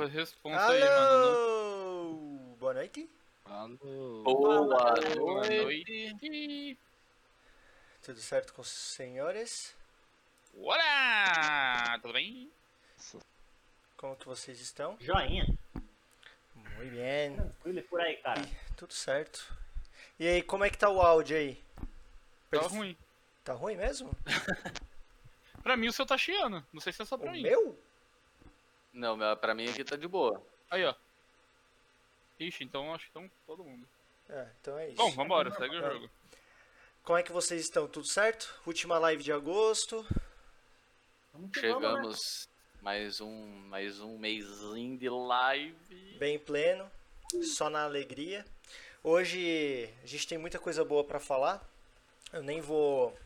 Responsa aí, mano. Alô! Boa noite. Alô. Boa Boa noite. noite. Tudo certo com os senhores? Olá! Tudo bem? Como que vocês estão? Joinha. Muito bem. Tranquilo e por aí, cara. Tudo certo. E aí, como é que tá o áudio aí? Tá ruim. Tá ruim mesmo? Pra mim o seu tá chiando. Não sei se é só O pra mim. meu? Não, meu- pra mim aqui tá de boa. Aí, ó. Ixi, então acho que estão todo mundo. É, então é isso. Bom, vambora, segue o É. jogo. Como é que vocês estão? Tudo certo? Última live de agosto. Vamos que vamos, né? Chegamos mais um, mais um mêsinho de live. Bem pleno. Só na alegria. Hoje a gente tem muita coisa boa pra falar. Eu nem vou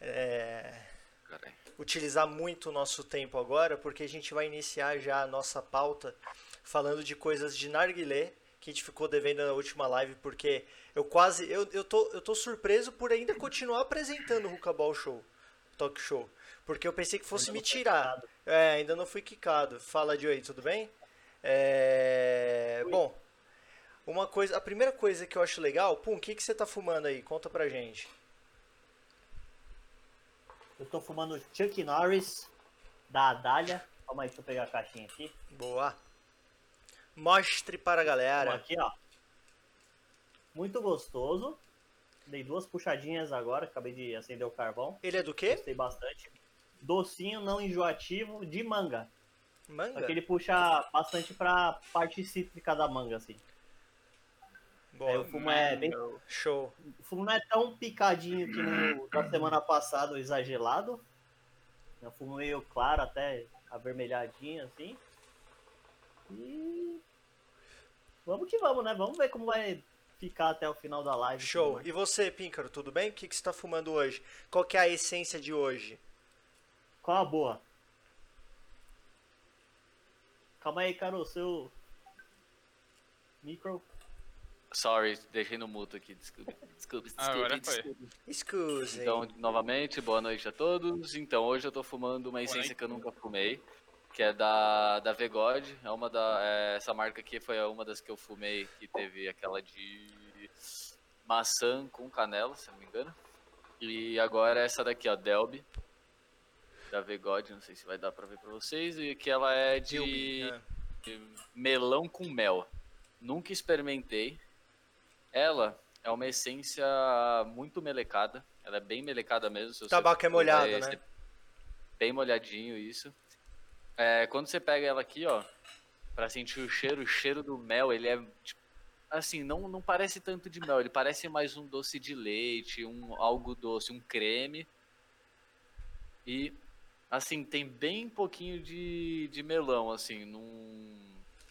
é, Caralho. Utilizar muito o nosso tempo agora, porque a gente vai iniciar já a nossa pauta falando de coisas de narguilé que a gente ficou devendo na última live, porque eu quase. Eu, eu, tô, eu tô surpreso por ainda continuar apresentando o Hookaball Show, Talk Show. Porque eu pensei que fosse me tirar. É, ainda não fui quicado. Fala, Joey, tudo bem? É, Bom, uma coisa, a primeira coisa que eu acho legal, pum, o que, que você tá fumando aí? Conta pra gente. Eu tô fumando Chuck Norris da Adália. Calma aí, deixa eu pegar a caixinha aqui. Boa. Mostre para a galera. aqui, ó. Muito gostoso. Dei duas puxadinhas agora, acabei de acender o carvão. Ele é do quê? Gostei bastante. Docinho, não enjoativo, de manga. Só Manga? que ele puxa bastante pra parte cítrica da manga, assim. Boa. Aí o fumo é bem Show. O fumo não é tão picadinho que nem o da semana passada, o exagerado. É um fumo meio claro, até avermelhadinho, assim. E. Vamos que vamos, né? Vamos ver como vai ficar até o final da live. Show. E você, Píncaro, tudo bem? O que, que você tá fumando hoje? Qual que é a essência de hoje? Qual a boa? Calma aí, cara, o seu. Micro. Sorry, deixei no mudo aqui, desculpe. Desculpe, Ah, desculpe, desculpe. Excuse. Então, novamente, boa noite a todos. Então, hoje eu tô fumando uma essência que eu nunca fumei, que é da, da Vegod. É uma da, é, essa marca aqui foi uma das que eu fumei, que teve aquela de maçã com canela, se eu não me engano. E agora essa daqui, ó, Delby, da Vegod, não sei se vai dar pra ver pra vocês, e que ela é de Dilby, né? melão com mel. Nunca experimentei. Ela é uma essência muito melecada. Ela é bem melecada mesmo. Tabaco é molhado, é né? Bem molhadinho isso. É, quando você pega ela aqui, ó, pra sentir o cheiro, o cheiro do mel, ele é tipo, assim, não, não parece tanto de mel, ele parece mais um doce de leite, um algo doce, um creme. E assim, tem bem pouquinho de, de melão, assim, não,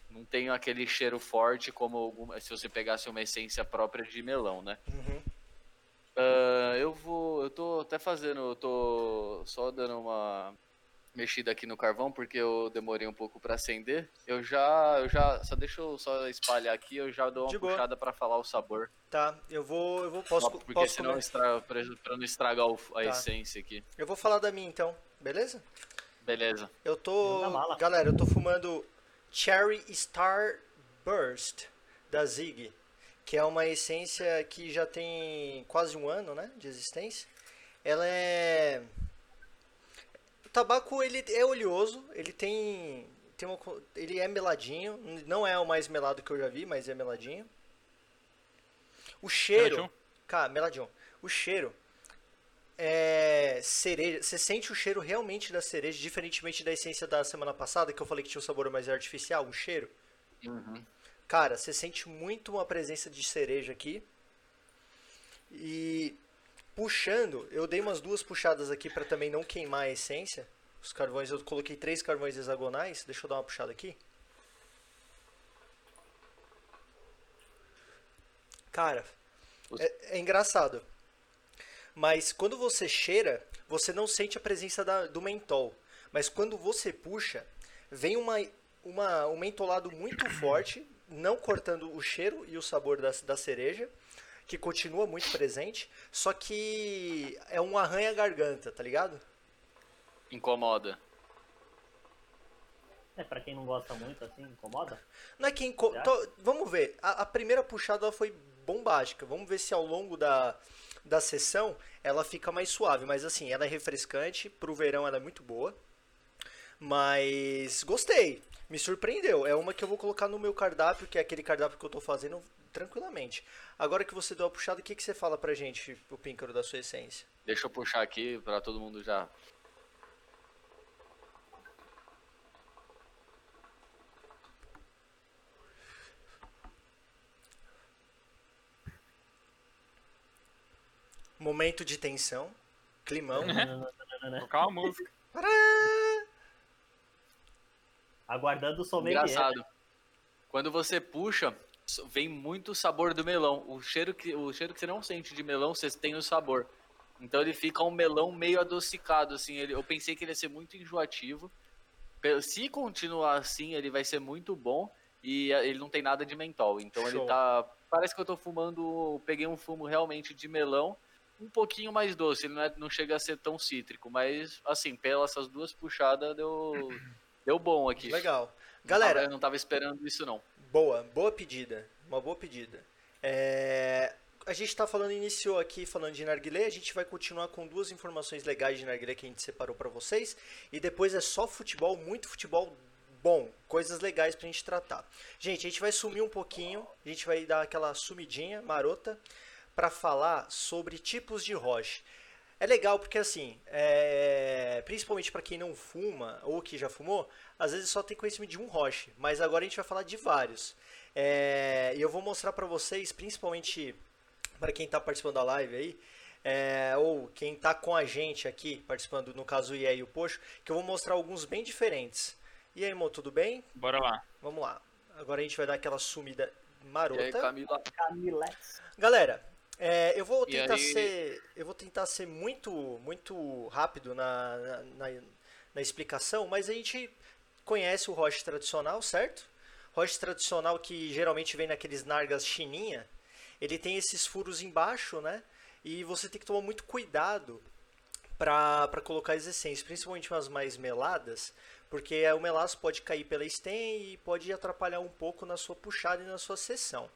não tem aquele cheiro forte como alguma, se você pegasse uma essência própria de melão, né? Uhum. Ah, eu vou. Eu tô até fazendo. Eu tô só dando uma mexida aqui no carvão porque eu demorei um pouco pra acender. Eu já. Eu já. Só deixa eu só espalhar aqui, eu já dou uma De puxada pra falar o sabor. Tá, eu vou. Eu vou. Posso, Só porque posso senão comer- estraga, pra, pra não estragar o- a Tá. essência aqui. Eu vou falar da minha então, beleza? Beleza. Eu tô. Galera, eu tô fumando Cherry Star Burst da Zig, que é uma essência que já tem quase um ano, né, de existência. Ela é. O tabaco ele é oleoso, ele tem, tem uma, ele é meladinho, não é o mais melado que eu já vi, mas é meladinho. O cheiro, Meladinho? cara, meladinho. O cheiro é cereja. Você sente o cheiro realmente da cereja, diferentemente da essência da semana passada, que eu falei que tinha um sabor mais artificial, um cheiro. Uhum. Cara, você sente muito uma presença de cereja aqui. E puxando, eu dei umas duas puxadas aqui para também não queimar a essência. Os carvões, eu coloquei três carvões hexagonais. Deixa eu dar uma puxada aqui. Cara, é, é engraçado. Mas quando você cheira, você não sente a presença da- do mentol. Mas quando você puxa, vem uma, uma, um mentolado muito forte, não cortando o cheiro e o sabor da, da cereja, que continua muito presente, só que é um arranha-garganta, tá ligado? Incomoda. É, pra quem não gosta muito, assim, incomoda? Não é to- Vamos ver. A, a primeira puxada foi bombástica. Vamos ver se ao longo da, da sessão ela fica mais suave. Mas assim, ela é refrescante. Pro verão ela é muito boa. Mas gostei. Me surpreendeu. É uma que eu vou colocar no meu cardápio, que é aquele cardápio que eu tô fazendo tranquilamente. Agora que você deu a puxada, o que, que você fala pra gente, o píncaro da sua essência? Deixa eu puxar aqui pra todo mundo já. Momento de tensão. Climão. Colocar uma música. Aguardando o sommelier. Engraçado. Quando você puxa, vem muito sabor do melão. O cheiro que, o cheiro que você não sente de melão, você tem o sabor. Então ele fica um melão meio adocicado, assim. Ele, eu pensei que ele ia ser muito enjoativo. Se continuar assim, ele vai ser muito bom. E ah, ele não tem nada de mentol. Então Show. ele tá. Parece que eu tô fumando. Peguei um fumo realmente de melão. Um pouquinho mais doce. Ele não, é- não chega a ser tão cítrico. Mas, assim, pelas essas duas puxadas, deu. Deu bom aqui. Legal. Eu Galera, não tava esperando isso, não. Boa, boa pedida. Uma boa pedida. É, A gente tá falando, iniciou aqui falando de narguilé, a gente vai continuar com duas informações legais de narguilé que a gente separou pra vocês. E depois é só futebol, muito futebol bom, coisas legais pra gente tratar. Gente, a gente vai sumir um pouquinho, a gente vai dar aquela sumidinha marota pra falar sobre tipos de roche. É legal porque assim, é, principalmente para quem não fuma ou que já fumou, às vezes só tem conhecimento de um roche, mas agora a gente vai falar de vários. É, e eu vou mostrar para vocês, principalmente para quem está participando da live aí, é, ou quem está com a gente aqui participando, no caso o Ié e o Poxo, que eu vou mostrar alguns bem diferentes. E aí, Mo, tudo bem? Bora lá. Vamos lá. Agora a gente vai dar aquela sumida E aí, marota. Camila? Camilex. Galera, é, eu vou tentar aí? ser, eu vou tentar ser muito, muito rápido na, na, na- na explicação, mas a gente conhece o roche tradicional, certo? Roche tradicional que geralmente vem naqueles nargas chininha, ele tem esses furos embaixo, né? E você tem que tomar muito cuidado para colocar as essências, principalmente as mais meladas, porque o melaço pode cair pela stem e pode atrapalhar um pouco na sua puxada e na sua sessão.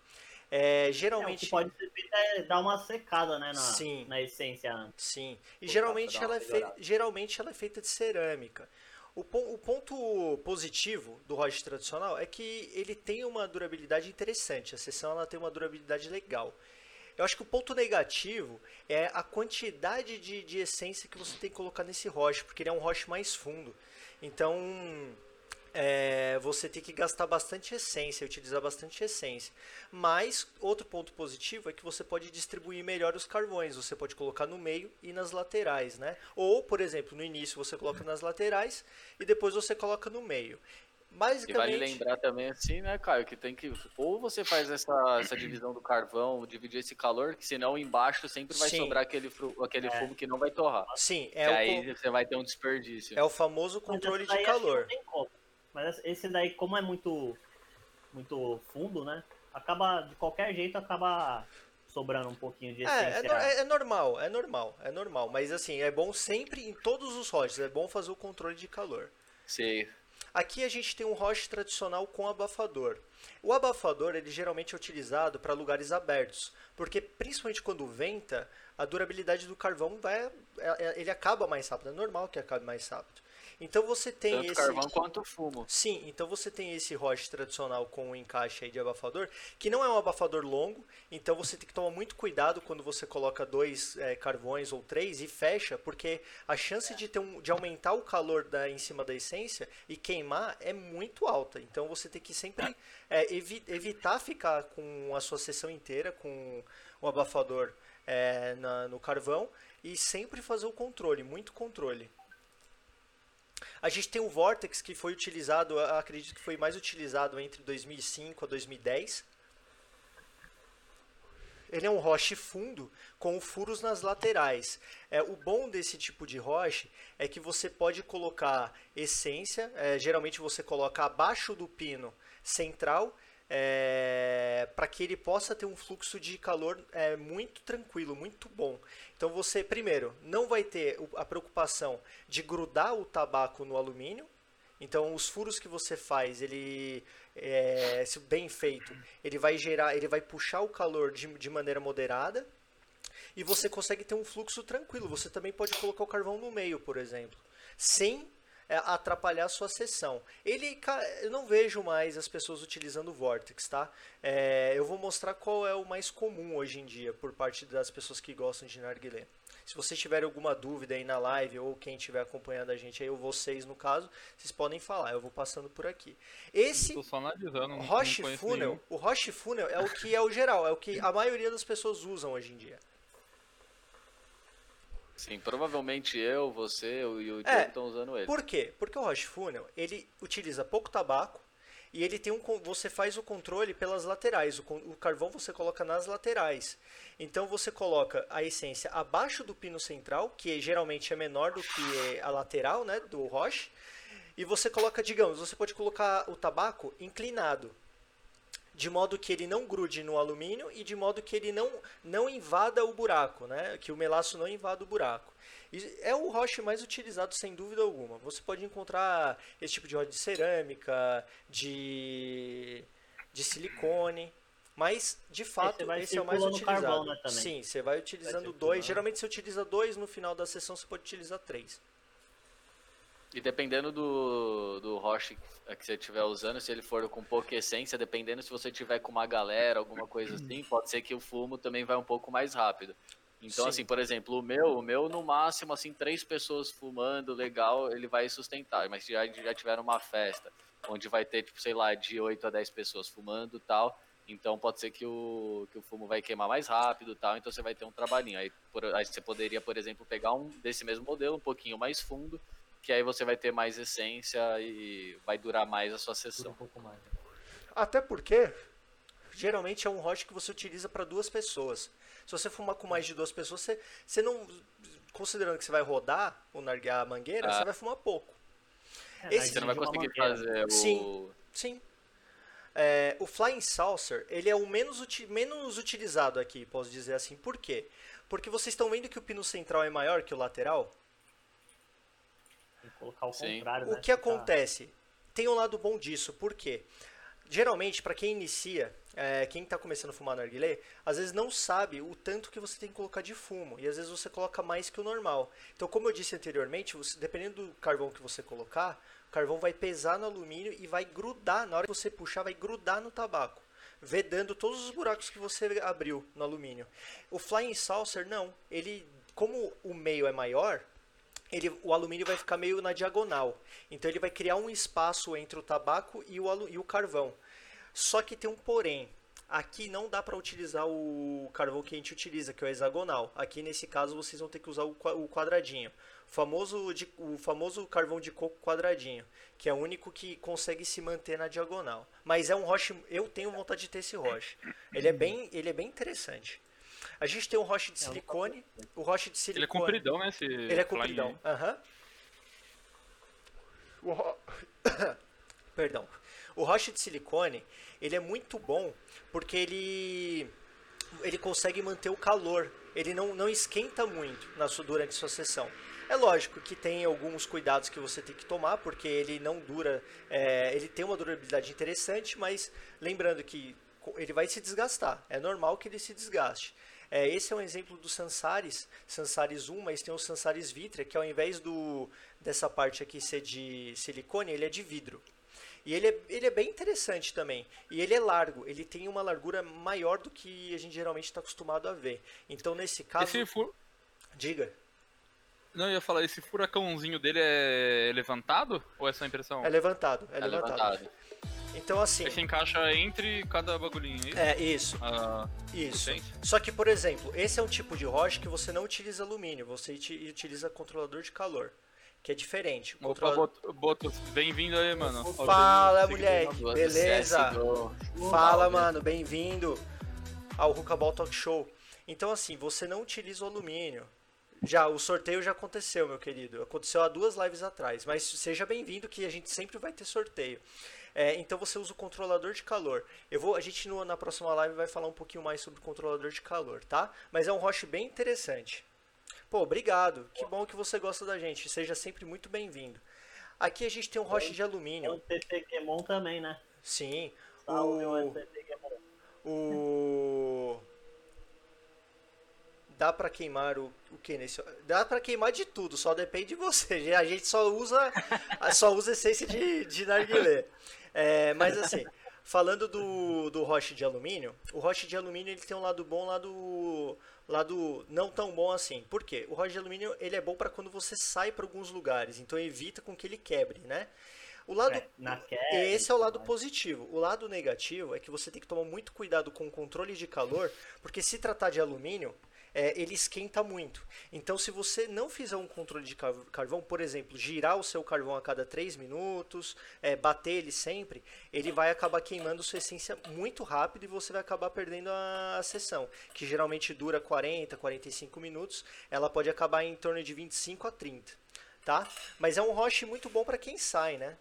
É, É, geralmente que pode ser feito é dar uma secada, né, na, Sim. na essência antes. Sim. E geralmente ela, é fei- melhorada. geralmente ela é feita de cerâmica. O, o ponto positivo do roche tradicional é que ele tem uma durabilidade interessante. A seção ela tem uma durabilidade legal. Eu acho que o ponto negativo é a quantidade de, de essência que você tem que colocar nesse roche, porque ele é um roche mais fundo. Então, é, você tem que gastar bastante essência, utilizar bastante essência. Mas outro ponto positivo é que você pode distribuir melhor os carvões. Você pode colocar no meio e nas laterais, né? Ou, por exemplo, no início você coloca nas laterais e depois você coloca no meio. E vale Basicamente, lembrar também assim, né, Caio, que tem que. Ou você faz essa, essa divisão do carvão, dividir esse calor, que senão embaixo sempre vai Sim. sobrar aquele, fru- aquele É. fumo que não vai torrar. sim, que é o, aí você vai ter um desperdício. é o famoso controle de que calor. não tem como. Mas esse daí, como é muito, muito fundo, né? Acaba, de qualquer jeito, acaba sobrando um pouquinho de É, é, essência. no- é- é normal, é normal, é normal. Mas assim, é bom sempre, em todos os roches, é bom fazer o controle de calor. Sei. Aqui a gente tem um roche tradicional com abafador. O abafador ele geralmente é utilizado para lugares abertos, porque principalmente quando venta, a durabilidade do carvão vai, é- é- ele acaba mais rápido. É normal que acabe mais rápido. Então você tem Tanto esse carvão quanto fumo. Sim, então você tem esse roche tradicional com o encaixe de abafador, que não é um abafador longo, então você tem que tomar muito cuidado quando você coloca dois eh, carvões ou três e fecha, porque a chance de, ter um, de aumentar o calor da, em cima da essência e queimar é muito alta. Então você tem que sempre eh, evi- evitar ficar com a sua sessão inteira com o abafador eh, na- no carvão e sempre fazer o controle, muito controle. A gente tem o Vortex que foi utilizado, acredito que foi mais utilizado entre 2005 a 2010. Ele é um roche fundo com furos nas laterais. É, o bom desse tipo de roche é que você pode colocar essência, é, geralmente você coloca abaixo do pino central, para que ele possa ter um fluxo de calor é, muito tranquilo, muito bom. Então você, primeiro, não vai ter a preocupação de grudar o tabaco no alumínio Então, os furos que você faz, ele é, se bem feito, ele vai gerar, ele vai puxar o calor de, de maneira moderada e você consegue ter um fluxo tranquilo. Você também pode colocar o carvão no meio, por exemplo, sem é, atrapalhar a sua sessão. Ele, eu não vejo mais as pessoas utilizando o Vortex, tá? É, eu vou mostrar qual é o mais comum hoje em dia por parte das pessoas que gostam de narguilé. Se vocês tiverem alguma dúvida aí na live ou quem estiver acompanhando a gente aí, ou vocês no caso, vocês podem falar. Eu vou passando por aqui. Esse Roche Funnel, nenhum. o Roche Funnel é o que é o geral, é o que a maioria das pessoas usam hoje em dia. Sim, provavelmente eu, você e o É, Diego estão usando ele. Por quê? Porque o Roche Funnel, ele utiliza pouco tabaco e ele tem um você faz o controle pelas laterais, o, o carvão você coloca nas laterais. Então você coloca a essência abaixo do pino central, que geralmente é menor do que a lateral, né, do Roche, e você coloca, digamos, você pode colocar o tabaco inclinado, de modo que ele não grude no alumínio e de modo que ele não, não invada o buraco, né? que o melaço não invada o buraco. E é o roche mais utilizado, sem dúvida alguma. Você pode encontrar esse tipo de roche de cerâmica, de, de silicone, mas de fato vai esse é o mais utilizado. carvão, né. Sim, você vai utilizando circulando. dois. Geralmente você utiliza dois, no final da sessão você pode utilizar três. E dependendo do, do roche que você estiver usando, se ele for com pouca essência, dependendo se você tiver com uma galera, alguma coisa assim, pode ser que o fumo também vai um pouco mais rápido. Então, Sim. assim, por exemplo, o meu, o meu no máximo, assim, três pessoas fumando, legal, ele vai sustentar. Mas se já, já tiver uma festa, onde vai ter, tipo, sei lá, de 8 a 10 pessoas fumando e tal, então pode ser que o, que o fumo vai queimar mais rápido e tal, então você vai ter um trabalhinho. Aí, por- aí você poderia, por exemplo, pegar um desse mesmo modelo, um pouquinho mais fundo, que aí você vai ter mais essência e vai durar mais a sua sessão. um pouco mais. Até porque geralmente é um roche que você utiliza para duas pessoas. Se você fumar com mais de duas pessoas, você, você não. Considerando que você vai rodar o nargue- a mangueira, Ah. você vai fumar pouco. É, Esse- Você não vai conseguir fazer o. Sim. Sim. É, o Flying Saucer, ele é o menos, uti- menos utilizado aqui, posso dizer assim. Por quê? Porque vocês estão vendo que o pino central é maior que o lateral? Colocar o Sim. contrário, O né? que Ficar- acontece? Tem um lado bom disso, por quê? Geralmente, para quem inicia, é, quem está começando a fumar narguilé, às vezes não sabe o tanto que você tem que colocar de fumo. E às vezes você coloca mais que o normal. Então, como eu disse anteriormente, você- dependendo do carvão que você colocar, o carvão vai pesar no alumínio e vai grudar. Na hora que você puxar, vai grudar no tabaco. Vedando todos os buracos que você abriu no alumínio. O Flying Saucer, não. Ele, como o meio é maior, ele, o alumínio vai ficar meio na diagonal. Então ele vai criar um espaço entre o tabaco e o, e o carvão. Só que tem um porém. Aqui não dá para utilizar o carvão que a gente utiliza, que é o hexagonal. Aqui nesse caso vocês vão ter que usar o quadradinho. O famoso, de- o famoso carvão de coco quadradinho, que é o único que consegue se manter na diagonal. Mas é um roche, eu tenho vontade de ter esse roche. Ele é bem, ele é bem interessante. A gente tem um roche de silicone, o roche de Ele é silicone. compridão, né? Esse Ele é compridão. Aham. O ro- Perdão. O roche de silicone, ele é muito bom porque ele ele consegue manter o calor. Ele não, não esquenta muito na sua, durante sua sessão. É lógico que tem alguns cuidados que você tem que tomar, porque ele não dura. é, ele tem uma durabilidade interessante, mas lembrando que ele vai se desgastar. É normal que ele se desgaste. É, esse é um exemplo do Sansaris, Sansaris 1, mas tem o Sansaris Vitrea, que ao invés do, dessa parte aqui ser de silicone, ele é de vidro. E ele é, ele é bem interessante também. E ele é largo, ele tem uma largura maior do que a gente geralmente está acostumado a ver. Então, nesse caso, Esse fur... diga, Não, eu ia falar, esse furacãozinho dele é levantado? Ou é só impressão? é levantado, é, É levantado. levantado. Então, assim, Ele se encaixa entre cada bagulhinho aí. é isso, Ah, isso. potência. Só que, por exemplo, esse é um tipo de roche que você não utiliza alumínio, você uti- utiliza controlador de calor, que é diferente. O Opa, Boto, Boto, bem-vindo aí, mano. Fala, moleque, beleza? Fala, mano, bem-vindo ao Hookaball Talk Show. Então, assim, você não utiliza o alumínio. Já, o sorteio já aconteceu, meu querido. Aconteceu há duas lives atrás. Mas seja bem-vindo que a gente sempre vai ter sorteio. É, então você usa o controlador de calor. Eu vou, a gente no- na próxima live vai falar um pouquinho mais sobre o controlador de calor, tá? Mas é um roche bem interessante. Pô, obrigado. Que bom que você gosta da gente. Seja sempre muito bem-vindo. Aqui a gente tem um roche de alumínio. o TT Gemon também, né? Sim. Salve, O- Gemon. O. Dá pra queimar o, o que nesse. Dá pra queimar de tudo, só depende de você. A gente só usa só usa essência de, de narguilé. É, mas assim, falando do, do roche de alumínio, o roche de alumínio ele tem um lado bom, um lado lado não tão bom assim. Por quê? O roche de alumínio ele é bom para quando você sai para alguns lugares, então evita com que ele quebre, né? O lado É, queda, esse é o lado mas- positivo. O lado negativo é que você tem que tomar muito cuidado com o controle de calor, porque se tratar de alumínio, é, ele esquenta muito. Então, se você não fizer um controle de car- carvão, por exemplo, girar o seu carvão a cada 3 minutos, é, bater ele sempre, ele vai acabar queimando sua essência muito rápido e você vai acabar perdendo a, a sessão, que geralmente dura 40, 45 minutos. Ela pode acabar em torno de 25 a 30, tá? Mas é um roche muito bom para quem sai, né?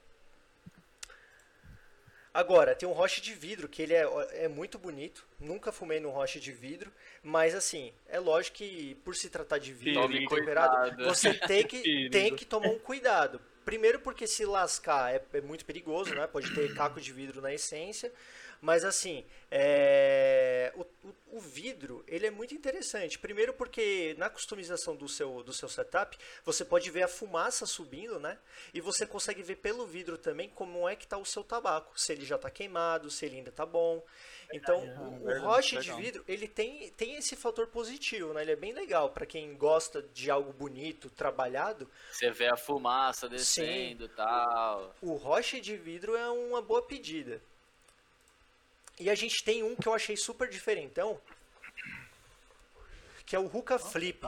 Agora, tem um roche de vidro, que ele é, é muito bonito. Nunca fumei num roche de vidro. Mas assim, é lógico que por se tratar de vidro Tome temperado, cuidado. você tem que, tem que tomar um cuidado. Primeiro porque se lascar é, é muito perigoso, né? Pode ter caco de vidro na essência. Mas assim, é, o, o- o vidro ele é muito interessante. Primeiro porque na customização do seu, do seu setup você pode ver a fumaça subindo, né? E você consegue ver pelo vidro também como é que está o seu tabaco, se ele já está queimado, se ele ainda está bom. Então, Verdade, o, roche de vidro ele tem, tem esse fator positivo, né? Ele é bem legal para quem gosta de algo bonito, trabalhado. Você vê a fumaça descendo e tal. O roche de vidro é uma boa pedida. E a gente tem um que eu achei super diferentão, que é o Ruka Flip.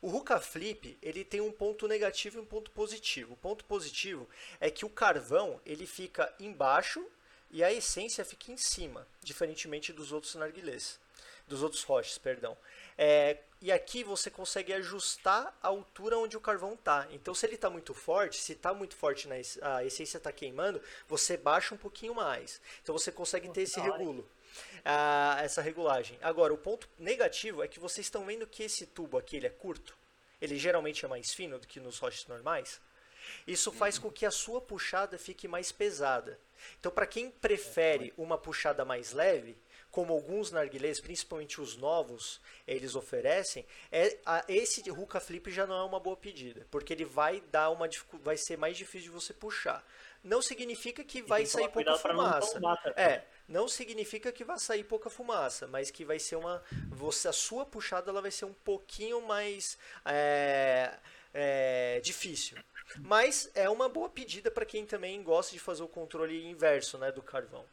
O Ruka Flip, ele tem um ponto negativo e um ponto positivo. O ponto positivo é que o carvão, ele fica embaixo e a essência fica em cima, diferentemente dos outros narguilés, dos outros roches, perdão. É, e aqui você consegue ajustar a altura onde o carvão está. Então, se ele está muito forte, se está muito forte, na, a essência está queimando, você baixa um pouquinho mais. Então, você consegue ter esse regulo, ah, essa regulagem. Agora, o ponto negativo é que vocês estão vendo que esse tubo aqui ele é curto. Ele geralmente é mais fino do que nos roches normais. Isso faz com que a sua puxada fique mais pesada. Então, para quem prefere uma puxada mais leve, como alguns narguilés, principalmente os novos, eles oferecem, é, a- esse Ruka Flip já não é uma boa pedida, porque ele vai dar uma vai ser mais difícil de você puxar. Não significa que vai que sair pouca não fumaça. também. É, não significa que vai sair pouca fumaça, mas que vai ser uma. Você, a sua puxada ela vai ser um pouquinho mais é, é, difícil. Mas é uma boa pedida para quem também gosta de fazer o controle inverso né, do carvão.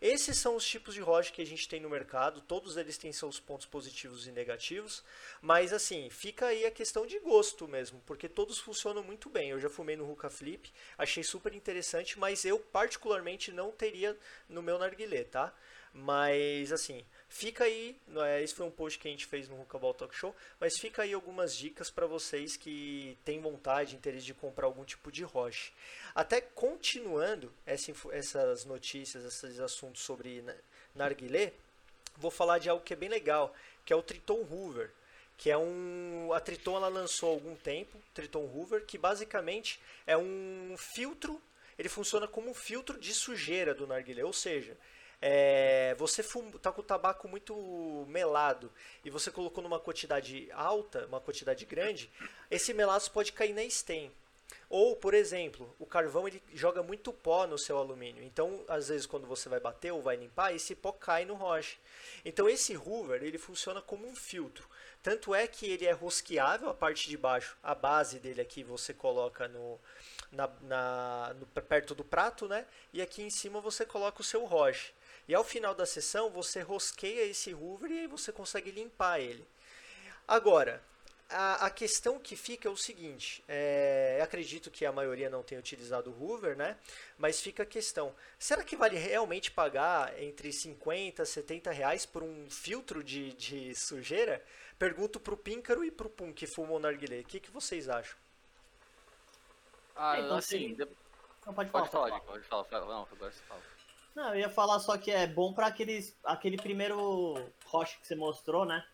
Esses são os tipos de rocha que a gente tem no mercado, todos eles têm seus pontos positivos e negativos, mas assim, fica aí a questão de gosto mesmo, porque todos funcionam muito bem. Eu já fumei no Ruka Flip, achei super interessante, mas eu particularmente não teria no meu narguilé, tá? Mas assim, fica aí, é, esse foi um post que a gente fez no Hookaball Talk Show, mas fica aí algumas dicas para vocês que têm vontade, interesse de comprar algum tipo de roche. Até continuando essa essas notícias, esses assuntos sobre na- narguilé, vou falar de algo que é bem legal, que é o Triton Hoover, que é um a Triton ela lançou há algum tempo, Triton Hoover, que basicamente é um filtro, ele funciona como um filtro de sujeira do narguilé, ou seja, é, você está com o tabaco muito melado e você colocou numa quantidade alta, uma quantidade grande, esse melaço pode cair na stem. Ou, por exemplo, o carvão ele joga muito pó no seu alumínio. Então, às vezes, quando você vai bater ou vai limpar, esse pó cai no roche. Então, esse hoover ele funciona como um filtro. Tanto é que ele é rosqueável, a parte de baixo, a base dele aqui você coloca no, na, na- no- perto do prato, né? E aqui em cima você coloca o seu roche. E ao final da sessão você rosqueia esse hoover e aí você consegue limpar ele. Agora, a, a questão que fica é o seguinte: é, acredito que a maioria não tenha utilizado o Hoover, né? Mas fica a questão: será que vale realmente pagar entre 50 e 70 reais por um filtro de, de sujeira? Pergunto pro Píncaro e pro Pum que fumam narguilé. O que, que vocês acham? Ah, Então, assim, Não, pode falar. pode falar, pode Dico, pode falar. fala. Não, agora você fala. Não, eu ia falar só que é bom pra aqueles, aquele primeiro roche que você mostrou, né?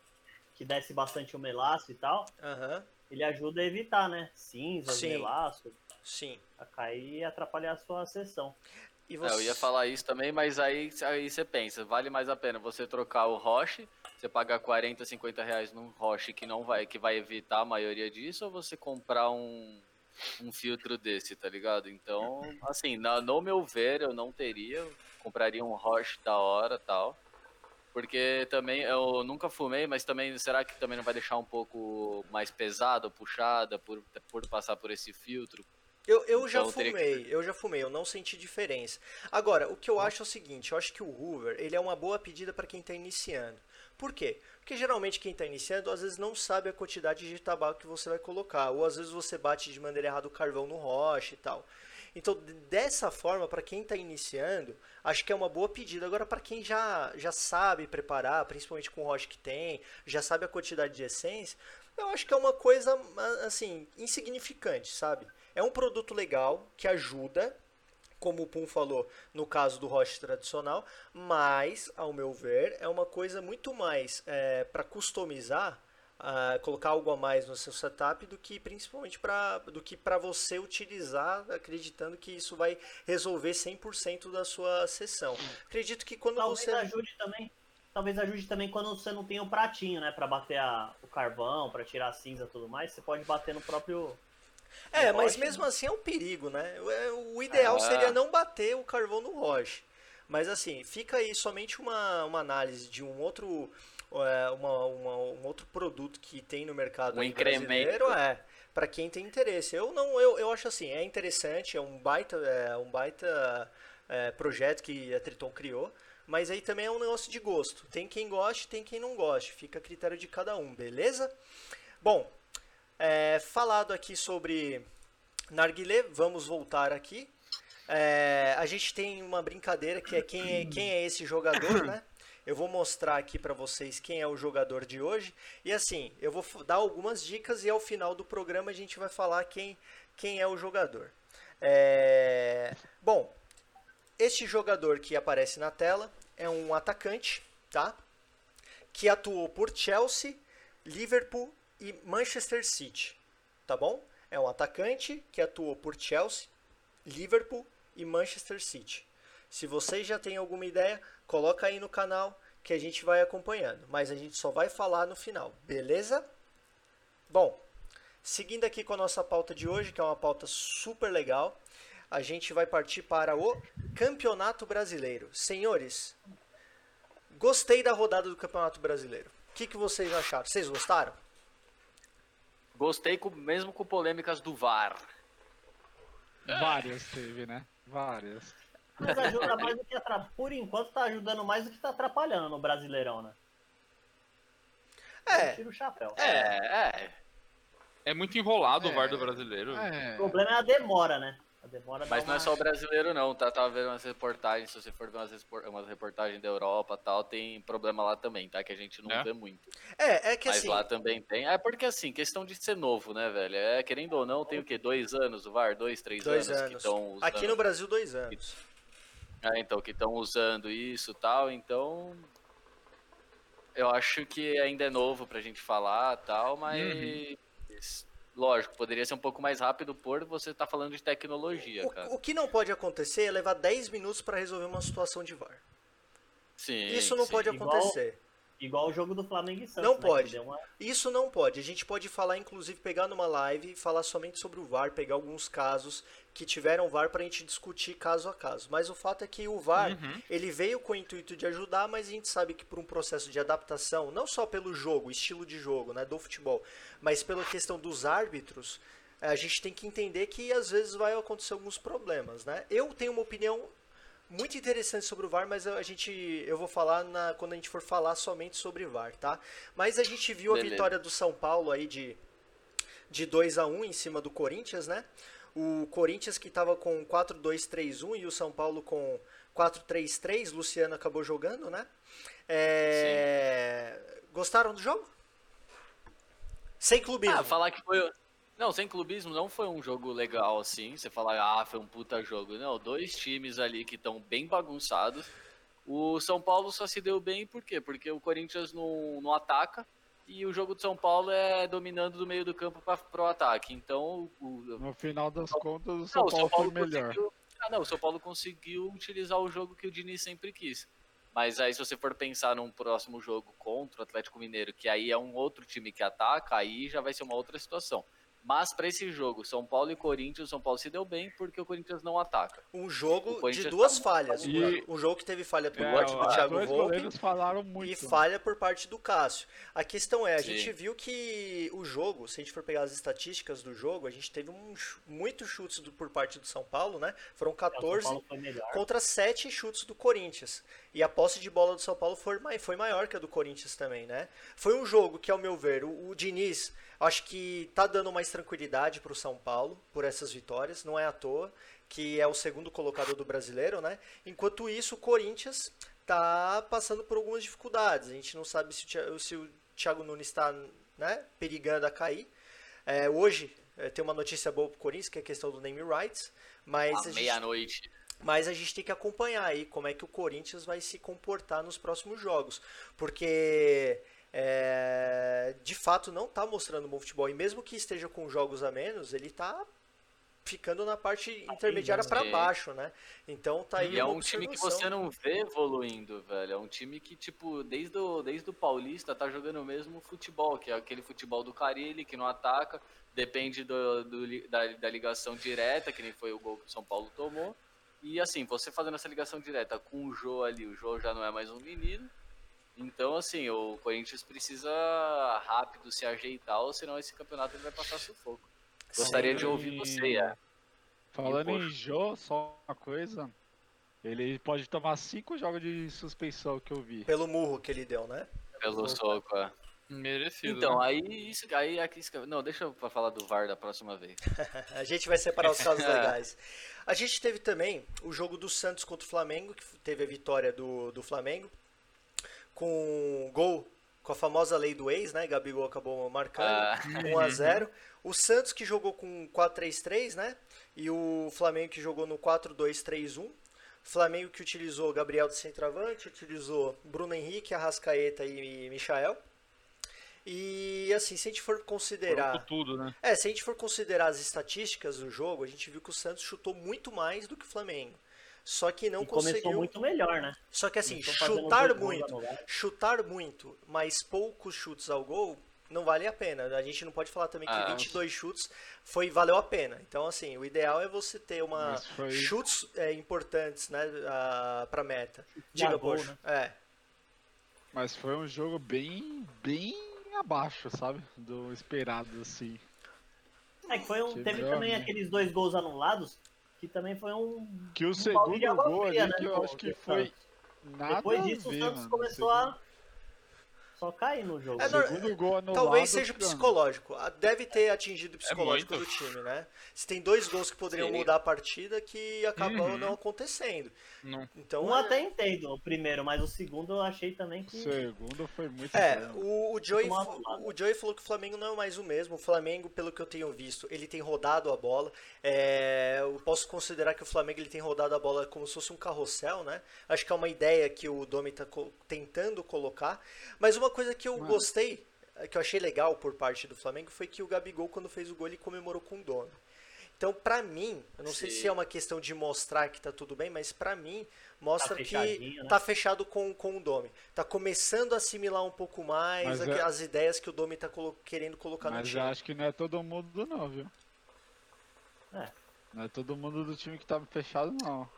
Que desce bastante o melaço e tal. Aham. Ele ajuda a evitar, né? Cinzas, Sim. melaço. Sim. Pra cair e atrapalhar a sua sessão. E É, você... eu ia falar isso também, mas aí, aí você pensa, vale mais a pena você trocar o Roche, você pagar 40, 50 reais num Roche que não vai, que vai evitar a maioria disso, ou você comprar um, um filtro desse, tá ligado? Então, assim, na- no meu ver, eu não teria, eu compraria um Roche da hora tal. Porque também eu nunca fumei, mas também será que também não vai deixar um pouco mais pesado, puxada por, por passar por esse filtro? Eu, eu já Então, que- fumei, eu já fumei, eu não senti diferença. Agora, o que eu acho é o seguinte, eu acho que o Hoover, ele é uma boa pedida para quem está iniciando. Por quê? Porque geralmente quem está iniciando, às vezes não sabe a quantidade de tabaco que você vai colocar, ou às vezes você bate de maneira errada o carvão no roche e tal. Então, dessa forma, para quem está iniciando, acho que é uma boa pedida. Agora, para quem já, já sabe preparar, principalmente com o roche que tem, já sabe a quantidade de essência, eu acho que é uma coisa, assim, insignificante, sabe? É um produto legal, que ajuda, como o Pum falou, no caso do roche tradicional, mas, ao meu ver, é uma coisa muito mais para customizar, ah, colocar algo a mais no seu setup do que principalmente para do que para você utilizar, acreditando que isso vai resolver 100% da sua sessão. Acredito que quando Talvez você ajude também. Talvez ajude também quando você não tem o pratinho, né? Pra bater a- o carvão, pra tirar a cinza e tudo mais. Você pode bater no próprio. É, mas roche, mesmo né? assim é um perigo, né? É, O ideal Ah. seria não bater o carvão no roche. Mas assim, fica aí somente uma, uma análise de um outro, é, uma- uma- um outro produto que tem no mercado Um brasileiro, é, para quem tem interesse. Eu não, eu, eu acho assim, é interessante, é um baita, é um baita é, projeto que a Triton criou. Mas aí também é um negócio de gosto. Tem quem goste, tem quem não goste. Fica a critério de cada um, beleza? Bom, é, falado aqui sobre narguilé, vamos voltar aqui. É, a gente tem uma brincadeira que é quem é, quem é esse jogador, né? Eu vou mostrar aqui para vocês quem é o jogador de hoje. E assim, eu vou dar algumas dicas e ao final do programa a gente vai falar quem, quem é o jogador. É, Bom, este jogador que aparece na tela é um atacante, tá? Que atuou por Chelsea, Liverpool e Manchester City, tá bom? É um atacante que atuou por Chelsea, Liverpool e Manchester City. Se vocês já têm alguma ideia, coloca aí no canal que a gente vai acompanhando, mas a gente só vai falar no final, beleza? Bom, seguindo aqui com a nossa pauta de hoje, que é uma pauta super legal, a gente vai partir para o Campeonato Brasileiro. Senhores, gostei da rodada do Campeonato Brasileiro. O que, que vocês acharam? Vocês gostaram? Gostei com, mesmo com polêmicas do VAR. Várias teve, né? Várias. Mas ajuda mais do que atrapalha. Por enquanto tá ajudando mais do que tá atrapalhando no Brasileirão, né? É, Tira o chapéu. É, é. É muito enrolado o É. VAR do brasileiro. O É. problema é a demora, né? Demora Mas não é só o brasileiro não, tá? Tava vendo umas reportagens, se você for ver umas, umas reportagens da Europa e tal, tem problema lá também, tá? Que a gente não É? vê muito. é, é que Mas assim, lá também tem. É porque assim, questão de ser novo, né, velho? É, querendo ou não, tem o quê? Dois anos o VAR? Dois, três dois anos, que anos. estão usando. Aqui no Brasil, dois anos. É, então, que estão usando isso e tal, então. Eu acho que ainda é novo pra gente falar tal, mas. Lógico, poderia ser um pouco mais rápido por você estar falando de tecnologia, cara. O, o que não pode acontecer é levar 10 minutos para resolver uma situação de VAR. Sim. Isso não sim. pode Igual- acontecer. Igual o jogo do Flamengo e Santos. Não né, pode. uma- Isso não pode. A gente pode falar, inclusive, pegar numa live e falar somente sobre o VAR, pegar alguns casos que tiveram VAR para a gente discutir caso a caso. Mas o fato é que o VAR, Uhum. ele veio com o intuito de ajudar, mas a gente sabe que por um processo de adaptação, não só pelo jogo, estilo de jogo, né, do futebol, mas pela questão dos árbitros, a gente tem que entender que às vezes vai acontecer alguns problemas, né? Eu tenho uma opinião muito interessante sobre o VAR, mas a gente eu vou falar na, quando a gente for falar somente sobre VAR, tá? Mas a gente viu a Beleza. vitória do São Paulo aí de de 2 a 1 em cima do Corinthians, né? O Corinthians que estava com 4-2-3-1 e o São Paulo com 4-3-3, Luciano acabou jogando, né? É, Gostaram do jogo? Sem clubismo. Ah, falar que foi. Não, sem clubismo não foi um jogo legal assim. Você falar, ah, foi um puta jogo. Não, dois times ali que estão bem bagunçados. O São Paulo só se deu bem por quê? Porque o Corinthians não, não ataca. E o jogo do São Paulo é dominando do meio do campo para pro ataque. Então, o, No final das contas, o São não, o Paulo São Paulo foi melhor. Ah, não, o São Paulo conseguiu utilizar o jogo que o Diniz sempre quis. Mas aí, se você for pensar num próximo jogo contra o Atlético Mineiro, que aí é um outro time que ataca, aí já vai ser uma outra situação. Mas para esse jogo, São Paulo e Corinthians, o São Paulo se deu bem porque o Corinthians não ataca. Um jogo de duas tá- falhas. E- Um jogo que teve falha por É, parte do Thiago Volpe goleiros falaram muito. e falha por parte do Cássio. A questão é, a Sim. gente viu que o jogo, se a gente for pegar as estatísticas do jogo, a gente teve um, muitos chutes do- por parte do São Paulo, né? Foram É, o São 14 Paulo foi melhor. contra 7 chutes do Corinthians. E a posse de bola do São Paulo foi, foi maior que a do Corinthians também, né? Foi um jogo que, ao meu ver, o, o Diniz, acho que tá dando mais tranquilidade pro São Paulo por essas vitórias, não é à toa, que é o segundo colocado do brasileiro, né? Enquanto isso, o Corinthians tá passando por algumas dificuldades. A gente não sabe se o, se o Thiago Nunes está né, perigando a cair. É, hoje é, tem uma notícia boa pro Corinthians, que é a questão do name rights, mas À meia-noite. mas a gente tem que acompanhar aí como é que o Corinthians vai se comportar nos próximos jogos. Porque é, de fato não está mostrando bom futebol. E mesmo que esteja com jogos a menos, ele está ficando na parte intermediária para baixo, né? Então tá aí E é um time que você não vê evoluindo, velho. É um time que, tipo, desde o, desde o Paulista tá jogando o mesmo futebol, que é aquele futebol do Carilli, que não ataca, depende do, do da, da ligação direta, que nem foi o gol que o São Paulo tomou. E assim, você fazendo essa ligação direta com o Jô ali, o Jô já não é mais um menino. Então, assim, o Corinthians precisa rápido se ajeitar, ou senão esse campeonato ele vai passar sufoco. Gostaria de ouvir você, é. Falando E, em Jô, só uma coisa. Ele pode tomar cinco jogos de suspensão que eu vi. Pelo murro que ele deu, né? Pelo soco, é. Merecido. Então, né? aí isso aí aqui não, deixa eu falar do VAR da próxima vez. A gente vai separar os casos legais. A gente teve também o jogo do Santos contra o Flamengo, que teve a vitória do, do Flamengo, com gol, com a famosa lei do ex, né? Gabigol acabou marcando, Ah. 1 a 0 O Santos que jogou com 4-3-3, né? E o Flamengo que jogou no 4-2-3-1. Flamengo que utilizou Gabriel de centroavante, utilizou Bruno Henrique, Arrascaeta e Michael. E assim, se a gente for considerar tudo, né? é, se a gente for considerar as estatísticas do jogo, a gente viu que o Santos chutou muito mais do que o Flamengo. Só que não e começou conseguiu. muito melhor, né? Só que assim, Começou chutar muito, chutar muito, mas poucos chutes ao gol, não vale a pena. A gente não pode falar também que Ah, 22 chutes foi valeu a pena. Então assim, o ideal é você ter uma foi- chutes é, importantes, né, a, pra meta. Diga, poxa. né? É. Mas foi um jogo bem, bem abaixo, sabe? Do esperado, assim. É que foi um, teve também né? aqueles dois gols anulados, que também foi um. Que o um segundo gol fria, ali, né, que eu acho que foi nada Depois a disso, ver, o Santos mano. começou a só cair no jogo. É, O segundo gol anulado. Talvez seja psicológico. Ah, Deve ter atingido o psicológico muito. do time, né? Se tem dois gols que poderiam Sim. mudar a partida que acabou Uhum. não acontecendo. Não. Então, Um é, até entendo o primeiro, mas o segundo eu achei também O que. segundo foi muito é, bom. o, o, Joey, o Joey falou que o Flamengo não é mais o mesmo. O Flamengo, pelo que eu tenho visto, ele tem rodado a bola. É, eu posso considerar que o Flamengo ele tem rodado a bola como se fosse um carrossel, né? Acho que é uma ideia que o Domi está tentando colocar. Mas uma coisa que eu Mano. gostei, eh, que eu achei legal por parte do Flamengo, foi que o Gabigol, quando fez o gol, ele comemorou com o Domi. Então, pra mim, eu não sei Sim. se é uma questão de mostrar que tá tudo bem, mas pra mim, mostra que fechadinho, né? tá fechado com, com o Domi. Tá começando a assimilar um pouco mais Mas a- é- as ideias que o Domi tá colo- querendo colocar no Mas time. eu acho que não é todo mundo não, viu? É. Não é todo mundo do time que tá fechado, não.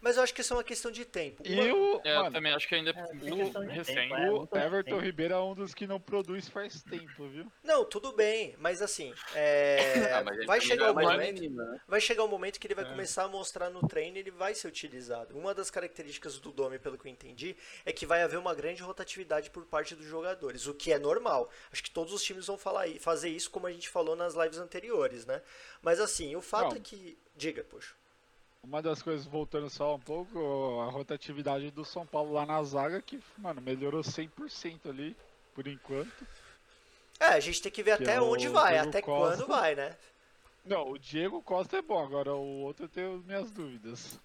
Mas eu acho que isso é uma questão de tempo. E o, É, eu mano, também acho que ainda é, É, muito recente. é. o Everton. Ribeiro é um dos que não produz faz tempo, viu? Não, tudo bem, mas assim, é, Ah, mas vai chegar o é mais momento. menino, né? Vai chegar um momento que ele vai É. começar a mostrar no treino e ele vai ser utilizado. Uma das características do Domi, pelo que eu entendi, é que vai haver uma grande rotatividade por parte dos jogadores, o que é normal. Acho que todos os times vão falar, fazer isso, como a gente falou nas lives anteriores, né? Mas assim, o fato Não. é que. Diga, poxa. Uma das coisas, voltando só um pouco, a rotatividade do São Paulo lá na zaga, que, mano, melhorou 100% ali, por enquanto. É, a gente tem que ver Que até é onde vai, Diego até Costa. quando vai, né? Não, o Diego Costa é bom, agora o outro eu tenho minhas dúvidas.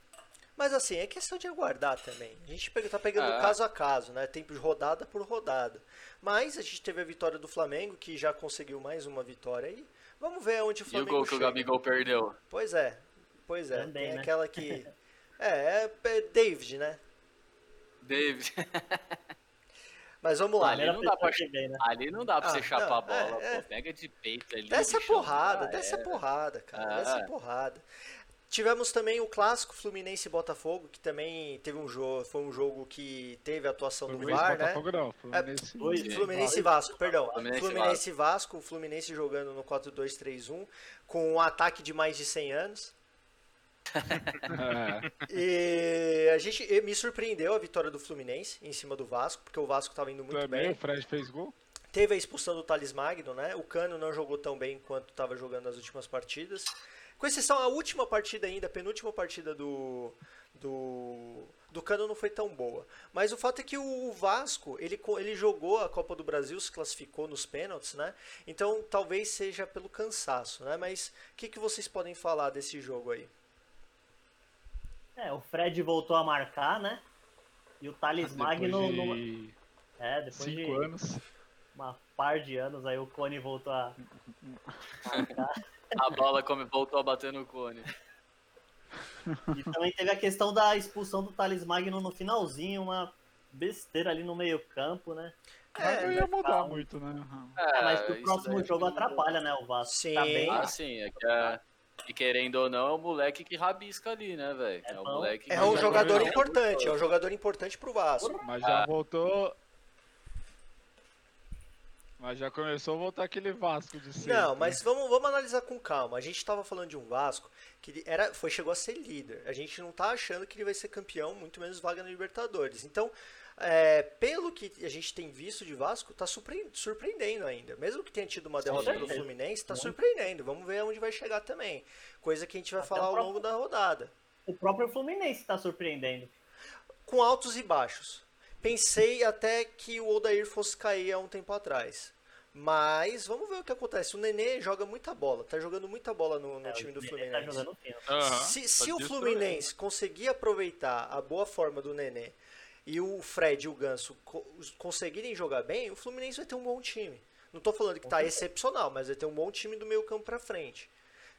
Mas assim, é questão de aguardar também. A gente tá pegando Ah. caso a caso, né? Tempo de rodada por rodada. Mas a gente teve a vitória do Flamengo, que já conseguiu mais uma vitória aí. Vamos ver onde o E o Flamengo gol que o chega. Gabigol perdeu? Pois é, pois é. Também, Tem né? aquela que. É, é, é David, né? David. Mas vamos lá. Ali não dá pra- vem, né? Ali não dá pra Ah, você chapar não, a bola, é, é. pô. Pega de peito ali. Desce a porrada, Ah, desce é. a porrada, cara. Ah. Desce a porrada. Tivemos também o clássico Fluminense Botafogo, que também teve um jogo, foi um jogo que teve a atuação do Fluminense VAR, né? Botafogo não. Fluminense. Sim. Fluminense e Vasco, perdão. Fluminense Fluminense Vasco, o Fluminense jogando no 4-2-3-1, com um ataque de mais de 100 anos. É. E a gente me surpreendeu a vitória do Fluminense em cima do Vasco, porque o Vasco estava indo muito Também bem. o Fred fez gol. Teve a expulsão do Thales Magno, né? O Cano não jogou tão bem quanto estava jogando nas últimas partidas. Com exceção, a última partida ainda, a penúltima partida do, do, do Cano não foi tão boa. Mas o fato é que o Vasco, ele, ele jogou a Copa do Brasil, se classificou nos pênaltis, né? Então talvez seja pelo cansaço, né? Mas o que, que vocês podem falar desse jogo aí? É, o Fred voltou a marcar, né? E o Thales Magno. Depois numa- de É, depois de cinco anos. uma par de anos, aí o Cone voltou a marcar. A bola come, voltou a bater no cone. E também teve a questão da expulsão do Thales Magno no finalzinho, uma besteira ali no meio-campo, né? Mas não É, ia mudar tá. muito, né? É, mas pro próximo daí jogo atrapalha, né? O Vasco Sim. tá bem. Ah, sim, é que é... E querendo ou não, é o moleque que rabisca ali, né, velho? É É, o moleque é um jogador importante, é um jogador importante pro Vasco. Mas Ah. já voltou. Mas já começou a voltar aquele Vasco de sempre. Não, né? mas vamos, vamos analisar com calma. A gente estava falando de um Vasco que ele era, foi, chegou a ser líder. A gente não tá achando que ele vai ser campeão, muito menos vaga na Libertadores. Então, é, pelo que a gente tem visto de Vasco, tá surpre- surpreendendo ainda. Mesmo que tenha tido uma derrota pro certeza. Fluminense, tá surpreendendo. Vamos ver onde vai chegar também. Coisa que a gente vai Até falar ao próprio- longo da rodada. O próprio Fluminense tá surpreendendo. Com altos e baixos. Pensei até que o Odair fosse cair há um tempo atrás. Mas vamos ver o que acontece. O Nenê joga muita bola, tá jogando muita bola no, no É, time do Nenê Fluminense. Tá. Aham, Se, se tá o. Fluminense conseguir aproveitar a boa forma do Nenê e o Fred e o Ganso co- conseguirem jogar bem, o Fluminense vai ter um bom time. Não tô falando que tá excepcional, mas vai ter um bom time do meio campo pra frente,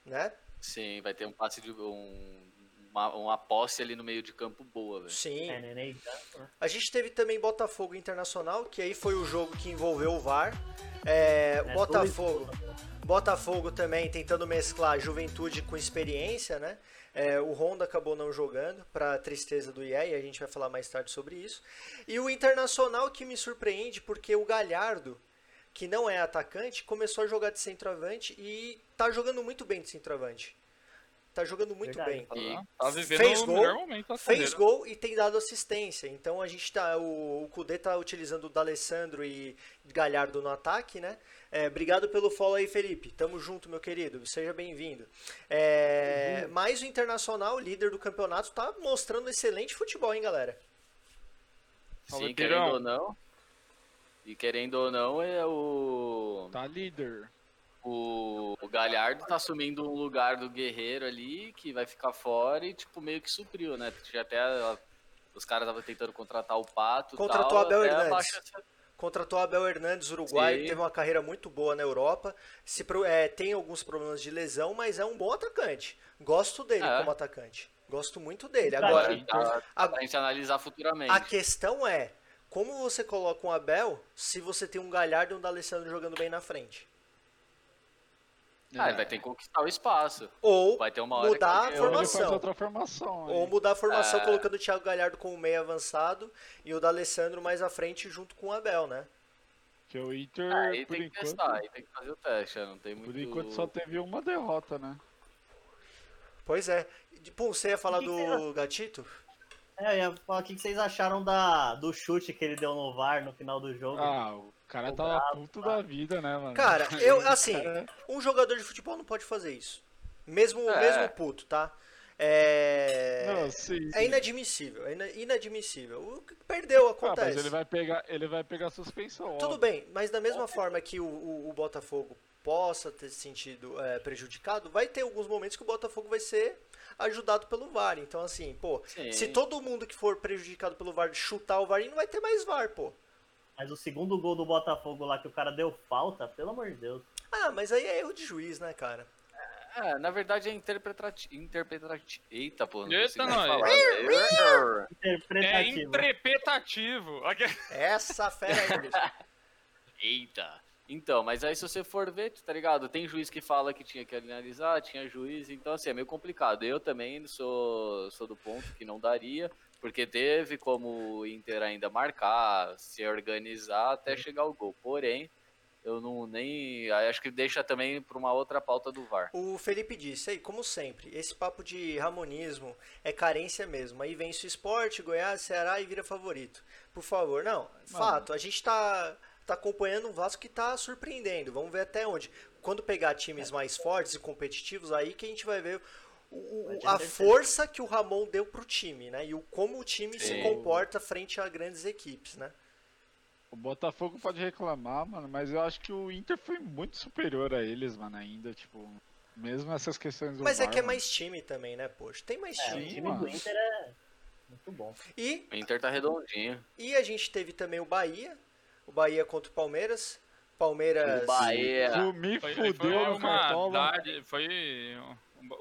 né? Sim, vai ter um passe de. Um, uma, uma posse ali no meio de campo boa, velho. Sim. É, e Ganso, né? A gente teve também Botafogo Internacional, que aí foi o jogo que envolveu o VAR. É, o É, Botafogo, Botafogo também tentando mesclar juventude com experiência, né? É, o Honda acabou não jogando, para tristeza do IE, e a gente vai falar mais tarde sobre isso. E o Internacional que me surpreende, porque o Galhardo, que não é atacante, começou a jogar de centroavante e tá jogando muito bem de centroavante. Tá jogando muito Verdade. bem. Tá, tá vivendo Fez o gol, melhor momento da Fez carreira. gol e tem dado assistência. Então a gente tá. O, o Kudê tá utilizando o D'Alessandro e Galhardo no ataque, né? É, obrigado pelo follow aí, Felipe. Tamo junto, meu querido. Seja bem-vindo. É, mas o Internacional, líder do campeonato, tá mostrando excelente futebol, hein, galera? Sim, querendo ou não. E querendo ou não, é o. Tá líder. O, o Galhardo tá assumindo um lugar do Guerreiro ali, que vai ficar fora e, tipo, meio que supriu, né? Tinha até. a- os caras estavam tentando contratar o Pato. Contratou tal, Abel Hernandes. abaixa essa- Contratou Abel Hernandes, uruguaio, Sim. teve uma carreira muito boa na Europa. Se é, tem alguns problemas de lesão, mas é um bom atacante. Gosto dele É. como atacante. Gosto muito dele. Pra Agora, quem? Dá, a- pra gente analisar futuramente. A questão é, como você coloca um Abel se você tem um Galhardo e um D'Alessandro jogando bem na frente? Ah, ele vai ter que conquistar o espaço. Ou Vai ter uma hora mudar que a formação. outra formação. Ou mudar a formação É. colocando o Thiago Galhardo como meio avançado e o D'Alessandro mais à frente junto com o Abel, né? Que o Inter, Ah, aí por tem que enquanto, testar, aí tem que fazer o teste, é, não tem muito... por enquanto só teve uma derrota, né? Pois é. Pô, você ia falar que que do Gatito? É, eu ia falar o que que vocês acharam da, do chute que ele deu no VAR no final do jogo. Ah, o cara tava bravo, puto tá? da vida, né, mano? Cara, eu, assim, Cara, um jogador de futebol não pode fazer isso. Mesmo, É. mesmo puto, tá? É, Não, sim. é inadmissível, é ina- inadmissível. O que Perdeu, Ah, acontece. mas ele vai pegar, ele vai pegar suspensão. Tudo óbvio. bem, mas da mesma forma que o, o- o Botafogo possa ter se sentido é, prejudicado, vai ter alguns momentos que o Botafogo vai ser ajudado pelo VAR. Então, assim, pô, Sim. se todo mundo que for prejudicado pelo VAR chutar o VAR, não vai ter mais VAR, pô. Mas o segundo gol do Botafogo lá que o cara deu falta, pelo amor de Deus. Ah, mas aí é erro de juiz, né, cara? É, na verdade é interpretati... interpretati... Eita, pô, não Eita, nós. falar. É Interpretativo. interpretativo. Aqui- Essa fera aí, bicho. Eita. Então, mas aí se você for ver, tá ligado? Tem juiz que fala que tinha que analisar, tinha juiz, então assim, é meio complicado. Eu também sou, sou do ponto que não daria, porque teve como o Inter ainda marcar, se organizar até chegar o gol. Porém, eu não nem. Acho que deixa também pra uma outra pauta do VAR. O Felipe disse aí, como sempre, esse papo de ramonismo é carência mesmo. Aí vence o esporte, Goiás, Ceará e vira favorito. Por favor, não. Fato, a gente tá, tá acompanhando um Vasco que tá surpreendendo. Vamos ver até onde. Quando pegar times mais fortes e competitivos, aí que a gente vai ver o- a força que o Ramon deu pro time, né? E o, como o time se Sim. comporta frente a grandes equipes, né? O Botafogo pode reclamar, mano, mas eu acho que o Inter foi muito superior a eles, mano, ainda, tipo, mesmo essas questões do Mas é VAR, que é mais time também, né, poxa? Tem mais É, o time. Time mano. do Inter é muito bom. E O Inter tá redondinho. E a gente teve também o Bahia, o Bahia contra o Palmeiras. Palmeiras. O Bahia. Tu me Foi, foi fudeu no uma cartola. dade- foi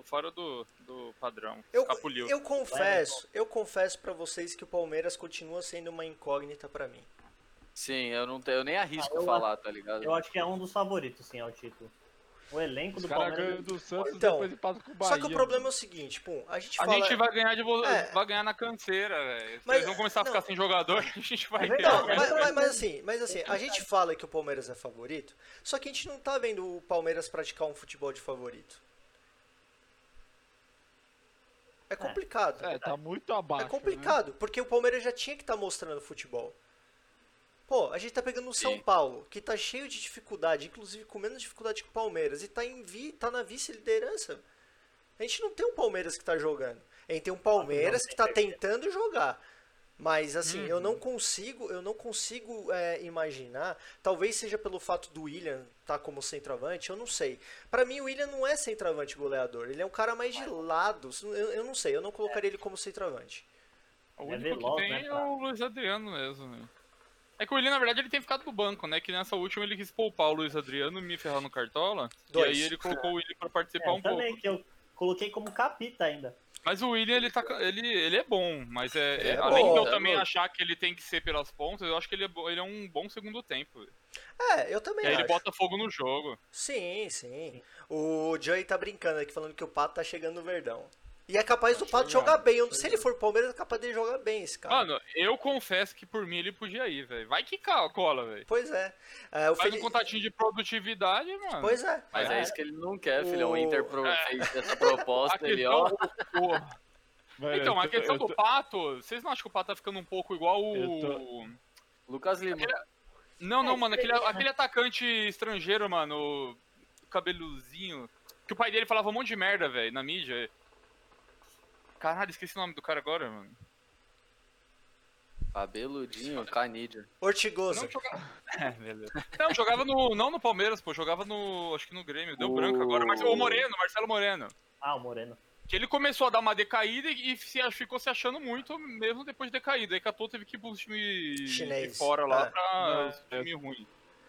fora do, do padrão. Eu, Escapuliu. eu confesso, eu confesso para vocês que o Palmeiras continua sendo uma incógnita pra mim. Sim, eu não tenho, eu nem arrisco Ah, eu falar, tá ligado? Eu acho que é um dos favoritos, sim, ao título. O elenco Os do Palmeiras. do Santos Então, depois empatam com o Bahia. Só que o problema é o seguinte, pum, a gente A fala. gente vai ganhar de vo... É. vai ganhar na canseira, velho. Eles vão começar a ficar não. sem jogador, a gente vai É ter. verdade, Não, é mas, mas- mas assim, mas assim, a gente fala que o Palmeiras é favorito, só que a gente não tá vendo o Palmeiras praticar um futebol de favorito. É complicado. É, tá muito abaixo. É complicado, porque o Palmeiras já tinha que estar mostrando futebol. Pô, a gente tá pegando o São Sim. Paulo, que tá cheio de dificuldade, inclusive com menos dificuldade que o Palmeiras, e tá, em vi, tá na vice-liderança. A gente não tem um Palmeiras que tá jogando. A gente tem um Palmeiras que tá tentando jogar. Mas assim, eu não consigo, eu não consigo é, imaginar. Talvez seja pelo fato do William estar como centroavante, eu não sei. Pra mim, o William não é centroavante goleador. Ele é um cara mais de lado. Eu, eu não sei, eu não colocaria ele como centroavante. O É único veloz, que tem né, é o Luiz Adriano mesmo, né? É que o Willian, na verdade, ele tem ficado no banco, né? Que nessa última ele quis poupar o Luiz Adriano e me ferrar no Cartola. Dois. E aí ele colocou o Willian pra É, participar um pouco. também, que eu coloquei como capita ainda. Mas o William, ele, tá, ele, ele é bom, mas é, Ele é além bom, de eu é também louco. achar que ele tem que ser pelas pontas, eu acho que ele é, ele é um bom segundo tempo. É, eu também E aí ele acho. bota fogo no jogo. Sim, sim. O Joey tá brincando aqui, falando que o Pato tá chegando no Verdão. E é capaz do Pato jogar bem. Se ele for Palmeiras, é capaz dele jogar bem, esse cara. Mano, eu confesso que por mim ele podia ir, velho. Vai que cola, velho. Pois é. É, o Faz um contatinho de produtividade, mano. Pois é. Mas é. É. isso que ele não quer, filhão. O- O Inter pro- É. fez essa proposta, A ele, ó. Então, eu a tô- questão eu do tô- Pato, vocês não acham que o Pato tá ficando um pouco igual o. Lucas Lima. Não, não, É, mano, aquele, aquele atacante estrangeiro, mano, o cabeluzinho. Que o pai dele falava um monte de merda, velho, na mídia. Caralho, esqueci o nome do cara agora, mano. Cabeludinho, canídeo. Ortigoso. Não jogava. É. Não, jogava no. Não no Palmeiras, pô, jogava no. Acho que no Grêmio. Deu O- branco agora. Mas o Moreno, Marcelo Moreno. Ah, o Moreno. Que ele começou a dar uma decaída e se, ficou se achando muito mesmo depois de decaída. Aí Catou teve que ir pro time de Chinês. fora lá É. pra Não, time ruim.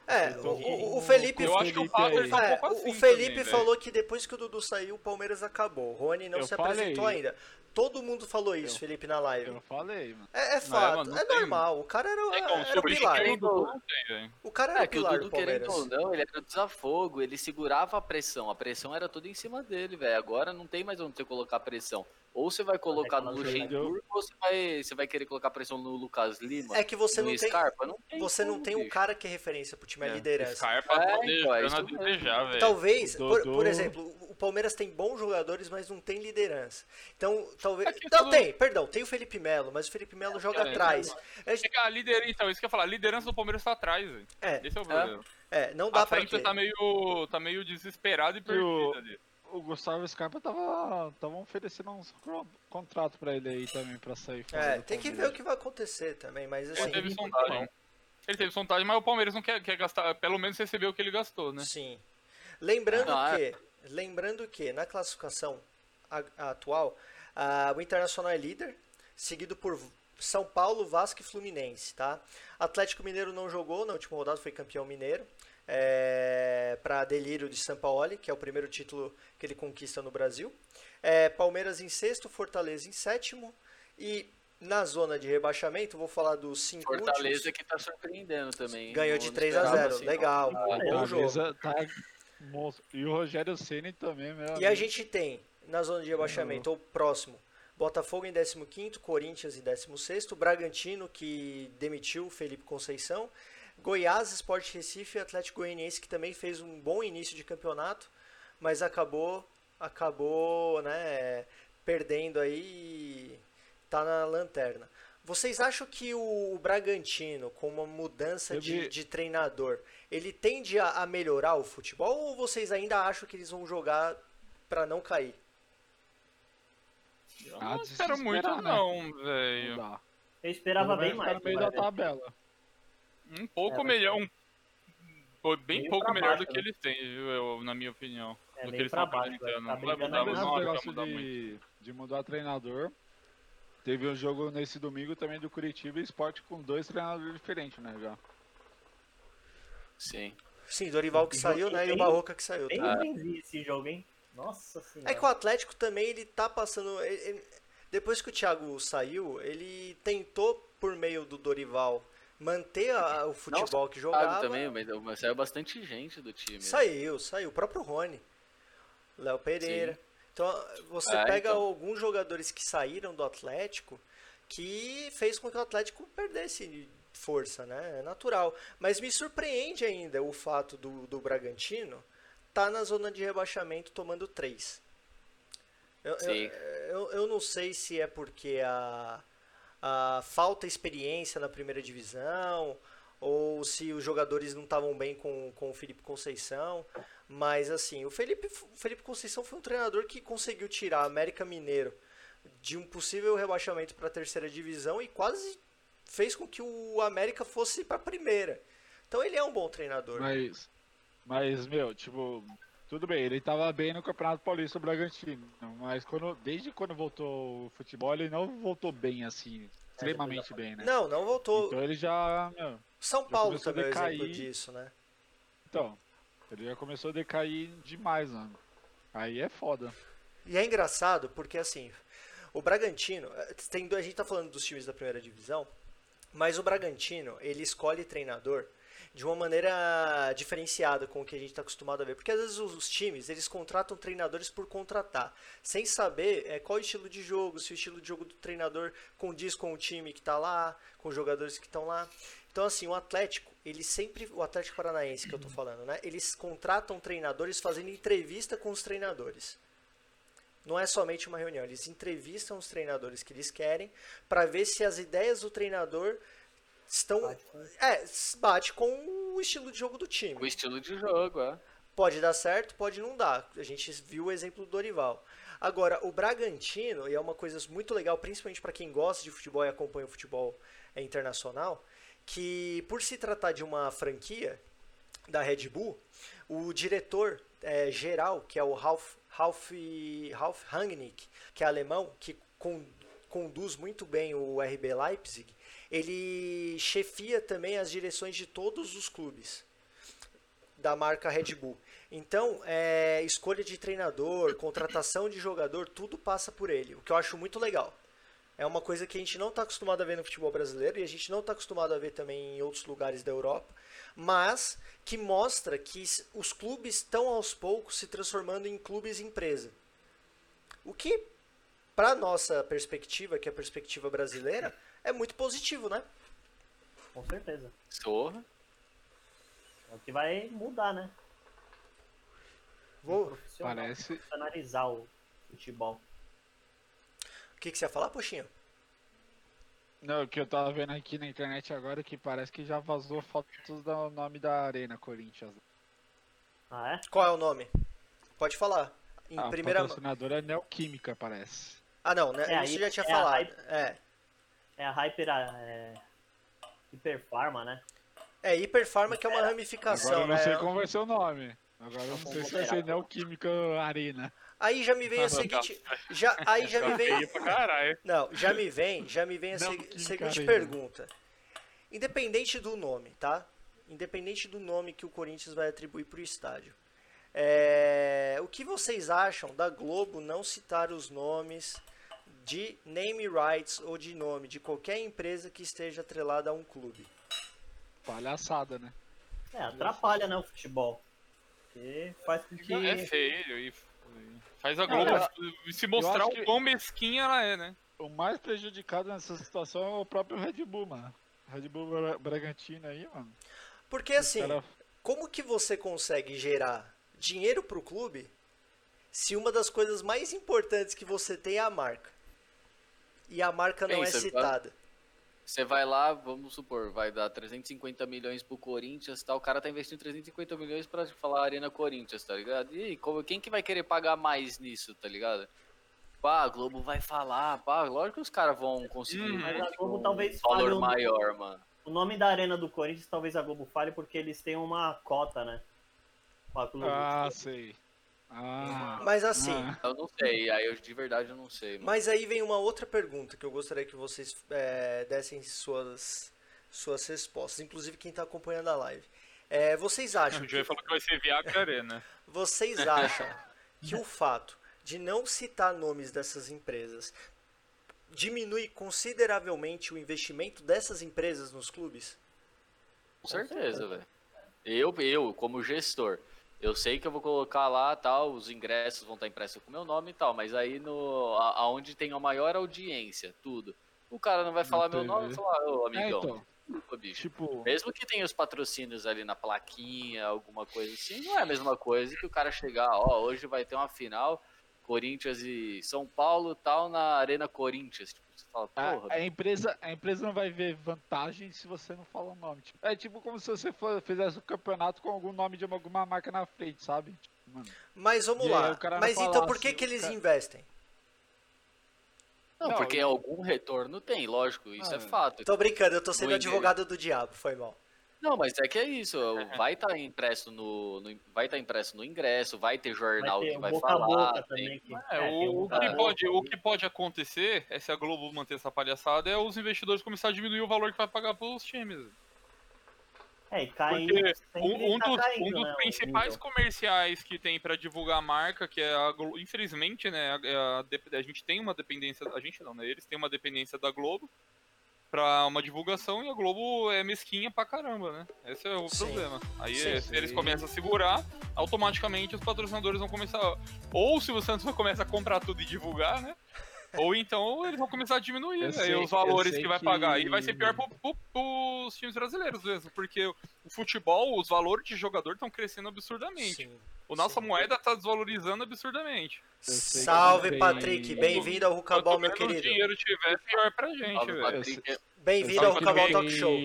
É, o, o- Felipe. Eu acho que o Pato ele tá um É, pouco assim o Felipe também, falou que depois que o Dudu saiu, o Palmeiras acabou. O Rony não Eu se falei. apresentou ainda. Todo mundo falou isso, Eu- Felipe, na live. Eu falei, mano. É, é fato, mano, não é tem- normal. O cara era, É como, era o pilar. Dudu tem, velho. O cara era É o que o pilar Dudu, do querendo Palmeiras. ou não, ele era o desafogo, ele segurava a pressão. A pressão era toda em cima dele, velho. Agora não tem mais onde você colocar pressão. Ou você vai colocar no quando Luxemburgo, ou você vai, você vai querer colocar pressão no Lucas Lima. É que você no não tem. Scarpa. Não tem Você não tem um bicho. cara que é referência pro time, é É, liderança. Scarpa É, tá então, é a desejar, velho. Talvez, por, Dodô. por exemplo, o Palmeiras tem bons jogadores, mas não tem liderança. Então, talvez. É Não, tem, perdão, tem o Felipe Melo, mas o Felipe Melo joga é, atrás. É, É que a liderança, então, isso que eu ia falar, a liderança do Palmeiras tá atrás, velho. é, Esse é o problema. é, não dá A pra ter. tá meio, tá meio desesperado e perdido o- ali. o Gustavo Scarpa tava, tava oferecendo uns contrato pra ele aí também pra sair fora É, tem que ver o que vai acontecer também, mas Ele assim. teve sondagem. Ele teve sondagem, mas o Palmeiras não quer, quer gastar, pelo menos receber o que ele gastou, né? Sim. Lembrando Ah, que, lembrando que na classificação a- a atual, a- o Internacional é líder, seguido por São Paulo, Vasco e Fluminense, tá? Atlético Mineiro não jogou na última rodada, foi campeão mineiro. É, para delírio de Sampaoli, que é o primeiro título que ele conquista no Brasil. É, Palmeiras em sexto, Fortaleza em sétimo. E na zona de rebaixamento, vou falar dos cinco Fortaleza últimos. que tá surpreendendo também. Ganhou de não 3 a esperava 0 assim. Legal, bom jogo. Tá monstro. E o Rogério Ceni também, meu E a amigo. gente tem, na zona de rebaixamento, ou próximo, Botafogo em 15º, Corinthians em 16º, Bragantino, que demitiu o Felipe Conceição, Goiás, Sport Recife e Atlético Goianiense, que também fez um bom início de campeonato, mas acabou, acabou, né, perdendo aí e tá na lanterna. Vocês acham que o Bragantino, com uma mudança de, de treinador, ele tende a, a melhorar o futebol ou vocês ainda acham que eles vão jogar para não cair? Eu Ah, não espero muito, né? não, velho. Eu esperava bem ficar mais. no meio da ver. tabela. Um pouco É, melhor, um, bem Meio pouco melhor baixo, do que né? eles têm, viu, eu- na minha opinião. É, do que eles estão vai apresentando. ficar Não vai mudar, não esse vai negócio mudar muito. de, de mudar treinador. Teve um jogo nesse domingo também do Curitiba e Sport com dois treinadores diferentes, né? Já. Sim. Sim, Dorival que saiu, né, e o Barroca que saiu. Tá? Ah. bem esse jogo, hein? Nossa senhora. É que o Atlético também, ele tá passando... ele- ele- depois que o Thiago saiu, ele tentou, por meio do Dorival, manter a- o futebol que Thiago jogava. também, mas, mas saiu bastante gente do time. né? Saiu, saiu. O próprio Rony. Léo Pereira. Sim. Então, você É, pega então. alguns jogadores que saíram do Atlético que fez com que o Atlético perdesse força, né? É natural. Mas me surpreende ainda o fato do, do Bragantino tá na zona de rebaixamento tomando três. Eu, eu, eu, eu não sei se é porque a, a falta experiência na primeira divisão ou se os jogadores não estavam bem com, com o Felipe Conceição. Mas assim, o Felipe, o Felipe Conceição foi um treinador que conseguiu tirar a América Mineiro de um possível rebaixamento para a terceira divisão e quase fez com que o América fosse para a primeira. Então ele é um bom treinador. Mas, mas, meu, tipo, tudo bem, ele tava bem no Campeonato Paulista Bragantino, mas quando, desde quando voltou o futebol, ele não voltou bem assim, extremamente bem, né? Não, não voltou. Então ele já, meu, São já Paulo também é exemplo disso, né? então, ele já começou a decair demais, mano. Aí é foda. E é engraçado porque assim, o Bragantino, eh, tem, a gente tá falando dos times da primeira divisão, mas o Bragantino, ele escolhe treinador de uma maneira diferenciada com o que a gente está acostumado a ver. Porque às vezes os, os times, eles contratam treinadores por contratar, sem saber é, qual o estilo de jogo, se o estilo de jogo do treinador condiz com o time que está lá, com os jogadores que estão lá. Então assim, o Atlético, ele sempre, o Atlético Paranaense que eu tô falando, né? Eles contratam treinadores fazendo entrevista com os treinadores. Não é somente uma reunião, eles entrevistam os treinadores que eles querem para ver se as ideias do treinador estão Bate com- é, bate com o estilo de jogo do time. O estilo de jogo, é. Pode dar certo, pode não dar. A gente viu o exemplo do Dorival. Agora, o Bragantino, e é uma coisa muito legal, principalmente para quem gosta de futebol e acompanha o futebol internacional, que por se tratar de uma franquia da Red Bull, o diretor é, geral, que é o Ralf, Ralf, Ralf Rangnick, que é alemão, que con- conduz muito bem o RB Leipzig, ele chefia também as direções de todos os clubes da marca Red Bull. Então, é, escolha de treinador, contratação de jogador, tudo passa por ele, o que eu acho muito legal. É uma coisa que a gente não está acostumado a ver no futebol brasileiro e a gente não está acostumado a ver também em outros lugares da Europa, mas que mostra que os clubes estão aos poucos se transformando em clubes empresa. O que, para nossa perspectiva, que é a perspectiva brasileira, é muito positivo, né? Com certeza. Zorra. É o que vai mudar, né? Vou... Parece. Profissionalizar o futebol. O que, que você ia falar, Puxinho? Não, o que eu tava vendo aqui na internet agora é que parece que já vazou fotos do nome da Arena Corinthians. Ah, é? Qual é o nome? Pode falar. em A primeira mão. patrocinadora é Neoquímica, parece. Ah, não, né? É, isso aí já tinha é a falado. hype. É. É a Hyper. É... Hiperfarma, né? É, Hiperfarma que é uma Agora ramificação, eu não sei como vai ser o nome. Agora eu não sei se vai ser. Neoquímica Arena. Aí já me veio a Ah, seguinte, já aí já me vem, não, já me vem, já me vem a que seguinte pergunta. Independente do nome, tá? Independente do nome que o Corinthians vai atribuir pro estádio. É, o que vocês acham da Globo não citar os nomes de name rights ou de nome de qualquer empresa que esteja atrelada a um clube? Palhaçada, né? É, atrapalha, né, o futebol. Porque faz com que. É feio e faz a Globo eu- se mostrar o que- quão mesquinha ela é, né? O mais prejudicado nessa situação é o próprio Red Bull, mano. Red Bull Bra- Bragantino aí, mano. Porque assim, Cara, como que você consegue gerar dinheiro pro clube se uma das coisas mais importantes que você tem é a marca? E a marca não é citada. Você vai lá, vamos supor, vai dar 350 milhões pro Corinthians, tá? O cara tá investindo 350 milhões pra falar Arena Corinthians, tá ligado? E como- quem que vai querer pagar mais nisso, tá ligado? Pá, a Globo vai falar, pá, lógico que os caras vão conseguir Uhum. Mas a Globo um talvez valor fale um- maior, mano. O nome da arena do Corinthians talvez a Globo fale porque eles têm uma cota, né? Com a Globo. Ah, sei. Ah. Mas assim, ah. Eu não sei, aí eu de verdade eu não sei, mano. mas aí vem uma outra pergunta que eu gostaria que vocês é, dessem suas, suas respostas, inclusive quem está acompanhando a live. É, vocês acham O Joey falou que vai ser Viagra Arena. Vocês acham que o fato de não citar nomes dessas empresas diminui consideravelmente o investimento dessas empresas nos clubes? Com certeza, velho. Eu, eu, como gestor, eu sei que eu vou colocar lá, tal, os ingressos vão estar impressos com meu nome e tal, mas aí no a- aonde tem a maior audiência, tudo. O cara não vai falar meu TV. nome e falar, ô É, amigão, então. desculpa, bicho. Tipo, Mesmo que tenha os patrocínios ali na plaquinha, alguma coisa assim, não é a mesma coisa que o cara chegar, ó, hoje vai ter uma final, Corinthians e São Paulo, tal, na Arena Corinthians. Tipo, fala, a, porra, a empresa, a empresa não vai ver vantagem se você não fala o nome. Tipo, é tipo como se você for- fizesse o campeonato com algum nome de alguma marca na frente, sabe? Tipo, mano, Mas vamos E aí lá. o cara Mas então por que, assim, que eles cara- investem? não, não, porque e- algum retorno tem, lógico, isso é Ah, fato. Tô brincando, eu tô sendo advogado do diabo, foi mal. Não, mas é que é isso, vai estar impresso no, no- vai estar impresso no ingresso, vai ter jornal vai ter que vai boca a falar. boca tem- também. Que, É, tem o, o boca a que boca. pode, o que pode acontecer é se a Globo manter essa palhaçada é os investidores começarem a diminuir o valor que vai pagar pros times. É, e cai. Porque sempre Um, um tá dos, caindo, um dos né, o principais nível. comerciais que tem pra divulgar a marca, que é a Globo, infelizmente, né, a, a dep- a gente tem uma dependência, a gente não, né, eles têm uma dependência da Globo pra uma divulgação e a Globo é mesquinha pra caramba, né? Esse é o Sim. problema. Aí Sim. se eles começam a segurar, automaticamente os patrocinadores vão começar, ou se o Santos vai começar a comprar tudo e divulgar, né? Ou então eles vão começar a diminuir né, sei- os valores que vai que- pagar. E vai ser pior pro, pro, pros times brasileiros mesmo, porque o futebol, os valores de jogador estão crescendo absurdamente. Sim. O nossa sim. moeda tá desvalorizando absurdamente. Salve, Patrick. Bem-vindo ao Rucabal, meu querido. dinheiro tiver, pior pra gente, velho. Bem-vindo ao Rucabal Talk Show.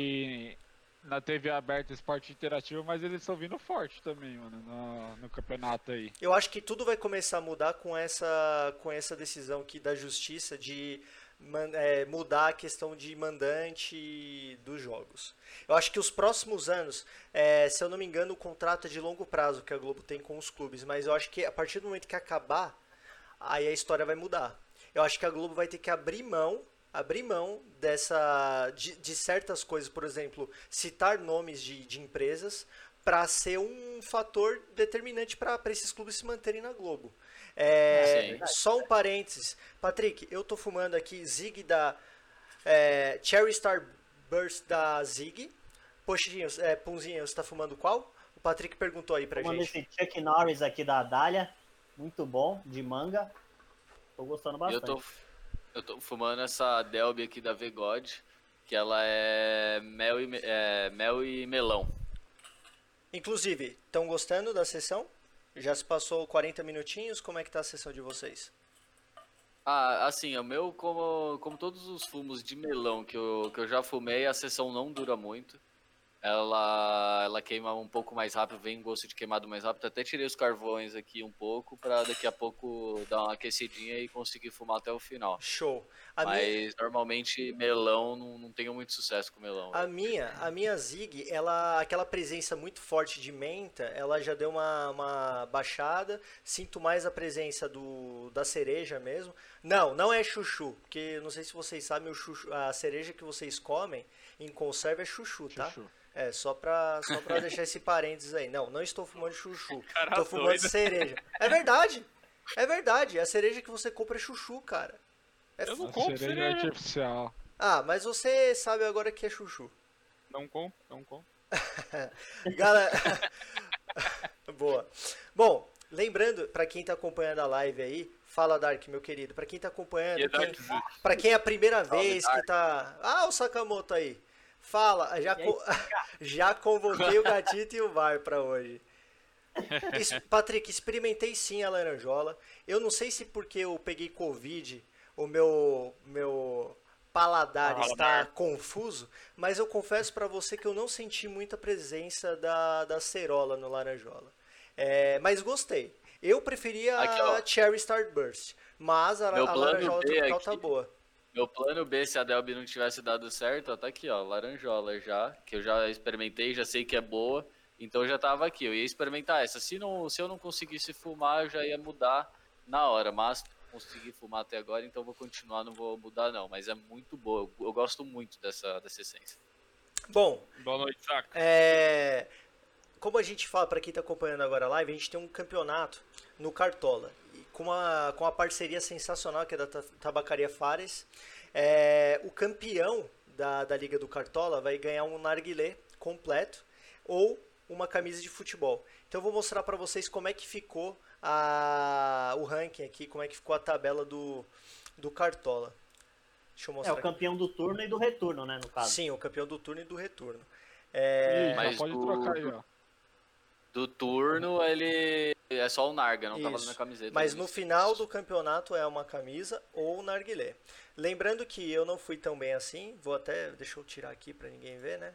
Na TV aberta esporte interativo, mas eles estão vindo forte também, mano, no, no campeonato aí. Eu acho que tudo vai começar a mudar com essa, com essa decisão aqui da justiça de man- é, mudar a questão de mandante dos jogos. Eu acho que os próximos anos, é, se eu não me engano, o contrato é de longo prazo que a Globo tem com os clubes, mas eu acho que a partir do momento que acabar, aí a história vai mudar. Eu acho que a Globo vai ter que abrir mão, abrir mão dessa de, de certas coisas, por exemplo, citar nomes de, de empresas para ser um fator determinante para esses clubes se manterem na Globo. É, Sim. só um parênteses, Patrick, eu tô fumando aqui Zig da é, Cherry Star Burst da Zig. Poxinho, é, Punzinho, você tá fumando qual? O Patrick perguntou aí pra Tomando gente. esse Chuck Norris aqui da Dália. Muito bom, de manga. Tô gostando Eu bastante. tô, eu tô fumando essa Delby aqui da Vegod, que ela é mel e, é mel e melão. Inclusive, estão gostando da sessão? Já se passou 40 minutinhos? Como é que tá a sessão de vocês? Ah, assim, o meu, como, como todos os fumos de melão que eu, que eu já fumei, a sessão não dura muito. Ela, ela queima um pouco mais rápido, vem um gosto de queimado mais rápido. Até tirei os carvões aqui um pouco pra daqui a pouco dar uma aquecidinha e conseguir fumar até o final. Show. A minha, Mas normalmente melão não, não tenho muito sucesso com melão. a minha, a minha Zig, ela, aquela presença muito forte de menta, ela já deu uma, uma baixada. Sinto mais a presença do, da cereja mesmo. Não, não é chuchu, porque não sei se vocês sabem, o chuchu, a cereja que vocês comem em conserva é chuchu, tá? É, só pra, só pra deixar esse parênteses aí. Não, não estou fumando chuchu. Cara Estou fumando doido. cereja. É verdade. É verdade. A cereja que você compra é chuchu, cara. É Eu não A compro cereja cereja. artificial. Ah, mas você sabe agora que é chuchu. Não compro, não compro. Galera. Boa. Bom, lembrando, pra quem tá acompanhando a live aí, fala Dark, meu querido. Pra quem tá acompanhando, é quem, pra quem é a primeira Salve, vez que tá. Ah, o Sakamoto aí. Fala, já, aí, co- já convoquei o gatito e o VAR pra hoje. Patrick, experimentei sim a laranjola. Eu não sei se porque eu peguei Covid, o meu, meu paladar Paladar. está confuso, mas eu confesso pra você que eu não senti muita presença da, da cerola no laranjola. É, mas gostei. Eu preferia Aqui, a. Cherry Starburst, mas a, Meu a laranjola tropical aqui- tá boa. Meu plano B, se a Delby não tivesse dado certo, ó, tá aqui, ó, laranjola já, que eu já experimentei, já sei que é boa, então já tava aqui. Eu ia experimentar essa. Se, não, se eu não conseguisse fumar, eu já ia mudar na hora, mas consegui fumar até agora, então vou continuar, não vou mudar não. Mas é muito boa, eu, eu gosto muito dessa, dessa essência. Bom, Boa noite, saca. É, como a gente fala, para quem está acompanhando agora a live, a gente tem um campeonato no Cartola, com uma, com uma parceria sensacional que é da Ta- Tabacaria Fares. É, o campeão da, da Liga do Cartola vai ganhar um narguilé completo ou uma camisa de futebol. Então eu vou mostrar para vocês como é que ficou a, o ranking aqui, como é que ficou a tabela do, do Cartola. Deixa eu É mostrar o campeão do turno e do retorno, né, no aqui. caso. Sim, o campeão do turno e do retorno. É, mas pode o- trocar aí, ó. Do turno, ele é só o Narga, não tá Isso. fazendo a camiseta. Mas no final do campeonato é uma camisa ou um narguilé. Lembrando que eu não fui tão bem assim, vou até, deixa eu tirar aqui pra ninguém ver, né?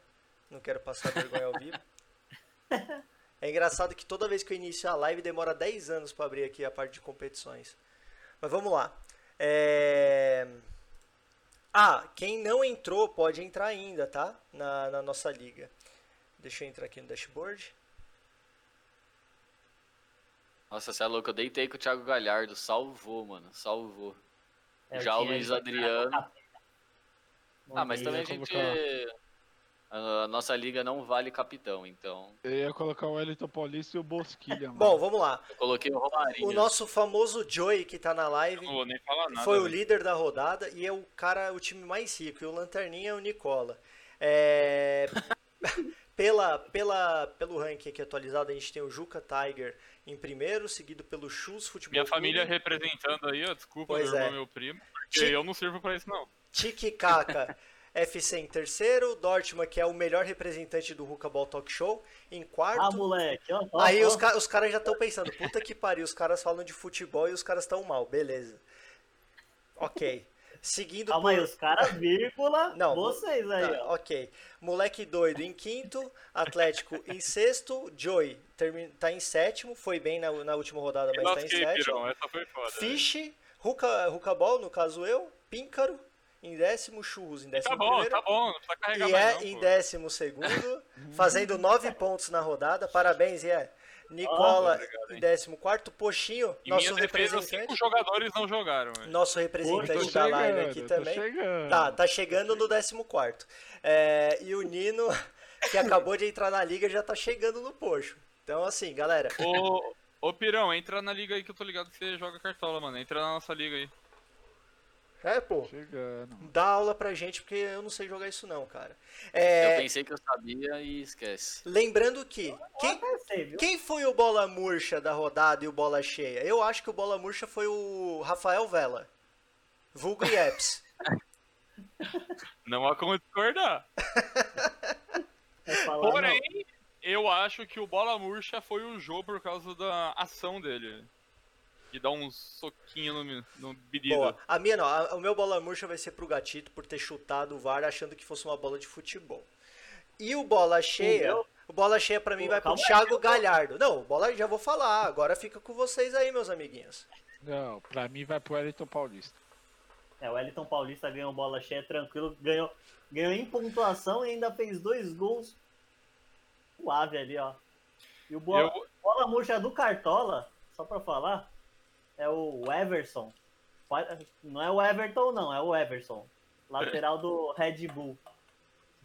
Não quero passar vergonha ao vivo. É engraçado que toda vez que eu inicio a live demora 10 anos pra abrir aqui a parte de competições. Mas vamos lá. É... Ah, quem não entrou pode entrar ainda, tá? Na, na nossa liga. Deixa eu entrar aqui no dashboard. Nossa, você é louco, eu deitei com o Thiago Galhardo, salvou, mano, salvou. É, Já o Luiz Adriano. Ah, mas também a gente. colocar. A nossa liga não vale capitão, então. Eu ia colocar o Wellington Paulista e o Bosquilha, mano. Bom, vamos lá. Eu coloquei o Romarinho. O nosso famoso Joey que tá na live Não vou nem falar nada. foi o velho. líder da rodada e é o cara, o time mais rico. E o Lanterninha é o Nicola. É, pela, pela, pelo ranking aqui atualizado, a gente tem o Juca Tiger em primeiro, seguido pelo Chus Futebol Minha Clube, família representando aí, ó. Desculpa, Pois meu irmão, é. meu primo. Porque Ti- eu não sirvo pra isso, não. Tiki Kaka FC em terceiro, Dortmund, que é o melhor representante do Ruka Ball Talk Show, em quarto. Ah, moleque, ó, ó, Aí ó. os, ca- os caras já estão pensando, puta que pariu, os caras falam de futebol e os caras estão mal, beleza. Ok. Seguindo Calma aí, por- os caras, vírgula, Não, vocês aí, Tá, ok. Moleque doido em quinto, Atlético em sexto, Joey termi- tá em sétimo, foi bem na, na última rodada, mas tá em sétimo. pirão. Foda. Fish, Ruka, Ruka Ball, no caso eu, Píncaro em décimo, Churros em décimo Tá bom, primeiro. tá bom. Não precisa carregar E mais, é não, em pô. décimo segundo, fazendo nove pontos na rodada. Parabéns, é. Nicola obrigado, em hein. décimo quarto, Poxinho, Em nosso minha defesa, representante. cinco jogadores não jogaram. velho. Nosso representante da live chegando, aqui também. chegando. Tá, tá chegando no 14. É, e o Nino, que acabou de entrar na liga, já tá chegando no poxo. Então, assim, galera, Ô, ô, Pirão, entra na liga aí que eu tô ligado que você joga cartola, mano. Entra na nossa liga aí. É, pô, Chegando. dá aula pra gente, porque eu não sei jogar isso não, cara. Eu É, pensei que eu sabia e esquece. lembrando que, quem, Até sei, viu? quem foi o bola murcha da rodada e o bola cheia? Eu acho que o bola murcha foi o Rafael Vela. Vulgo Yeps. Não há como discordar. Porém, eu acho que o Bola Murcha foi o jogo por causa da ação dele. De dar um soquinho no, no pedido. Boa. A minha não, a- o meu bola murcha vai ser pro gatito por ter chutado o VAR achando que fosse uma bola de futebol. E o bola cheia, meu- o bola cheia pra mim Pô, vai pro aí, Thiago eu- Galhardo. Não, o bola já vou falar, agora fica com vocês aí, meus amiguinhos. Não, pra mim vai pro Wellington Paulista. É, o Wellington Paulista ganhou bola cheia tranquilo, ganhou, ganhou em pontuação e ainda fez dois gols suave ali, ó. E o bola, Eu, bola murcha do Cartola, só pra falar, é o Everson. Não é o Everton, não, é o Everson. Lateral do Red Bull.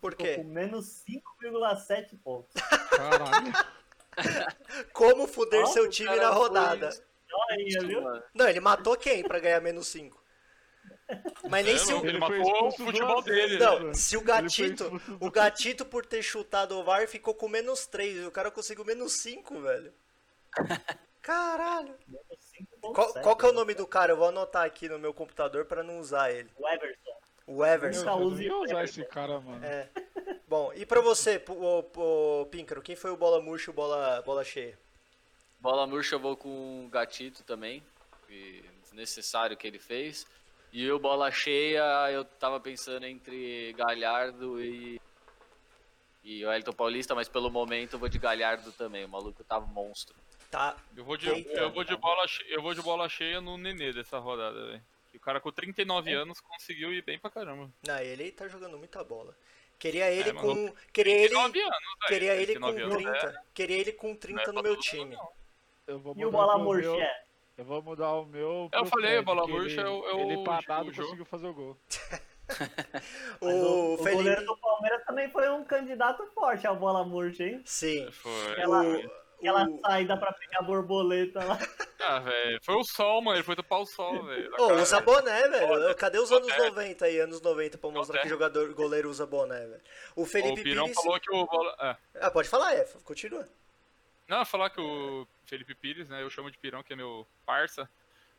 Por Ficou quê? com menos 5,7 pontos. Caralho. Como fuder Nossa, seu time na rodada. Aí, viu? Não, ele matou quem pra ganhar menos 5? Mas nem É, se o. Ele matou o futebol dele, né? Não, mano? se o gatito. O gatito por ter chutado o VAR ficou com menos 3 e o cara conseguiu menos 5, velho. Caralho. Menos 5,7. Qual, qual que é o nome do cara? Eu vou anotar aqui no meu computador pra não usar ele. O Everson. O Everson. Eu não use ia usar esse cara, mano. É. Bom, e pra você, o, o, Píncaro, quem foi o bola murcha e o bola, bola cheia? bola murcha eu vou com o Gatito também. que Desnecessário que ele fez. E o bola cheia, eu tava pensando entre Galhardo e. E o Wellington Paulista, mas pelo momento eu vou de Galhardo também. O maluco tava monstro. Tá. Eu vou de, Eita. eu vou de, bola, che- eu vou de bola cheia no Nenê dessa rodada, velho. O cara com 39 É. anos conseguiu ir bem pra caramba. Não, ele tá jogando muita bola. Queria ele É, com. Queria ele. 39 anos. Queria ele com 39 anos 30. Queria ele com 30 é no meu time. mundo. Eu vou E o mudar bola pro meu- murcha? Eu vou mudar o meu. Eu falei, Fred, bola murcha é o- é Ele o- parado o conseguiu fazer o gol. O, o, o Felipe. goleiro do Palmeiras também foi um candidato forte à bola murcha, hein? Sim. Foi. Aquela, O- aquela o- saída pra pegar borboleta lá. Ah, velho. Foi o sol, mano. Ele foi topar o sol, velho. Ô, cara. usa boné, velho. Cadê os anos Boné. 90 aí? Anos 90 pra mostrar que jogador goleiro usa boné, velho. O Felipe O Pirão Pires. falou que o. É. Ah, pode falar, é. Continua. Não, falar que o Felipe Pires, né? Eu chamo de Pirão, que é meu parça.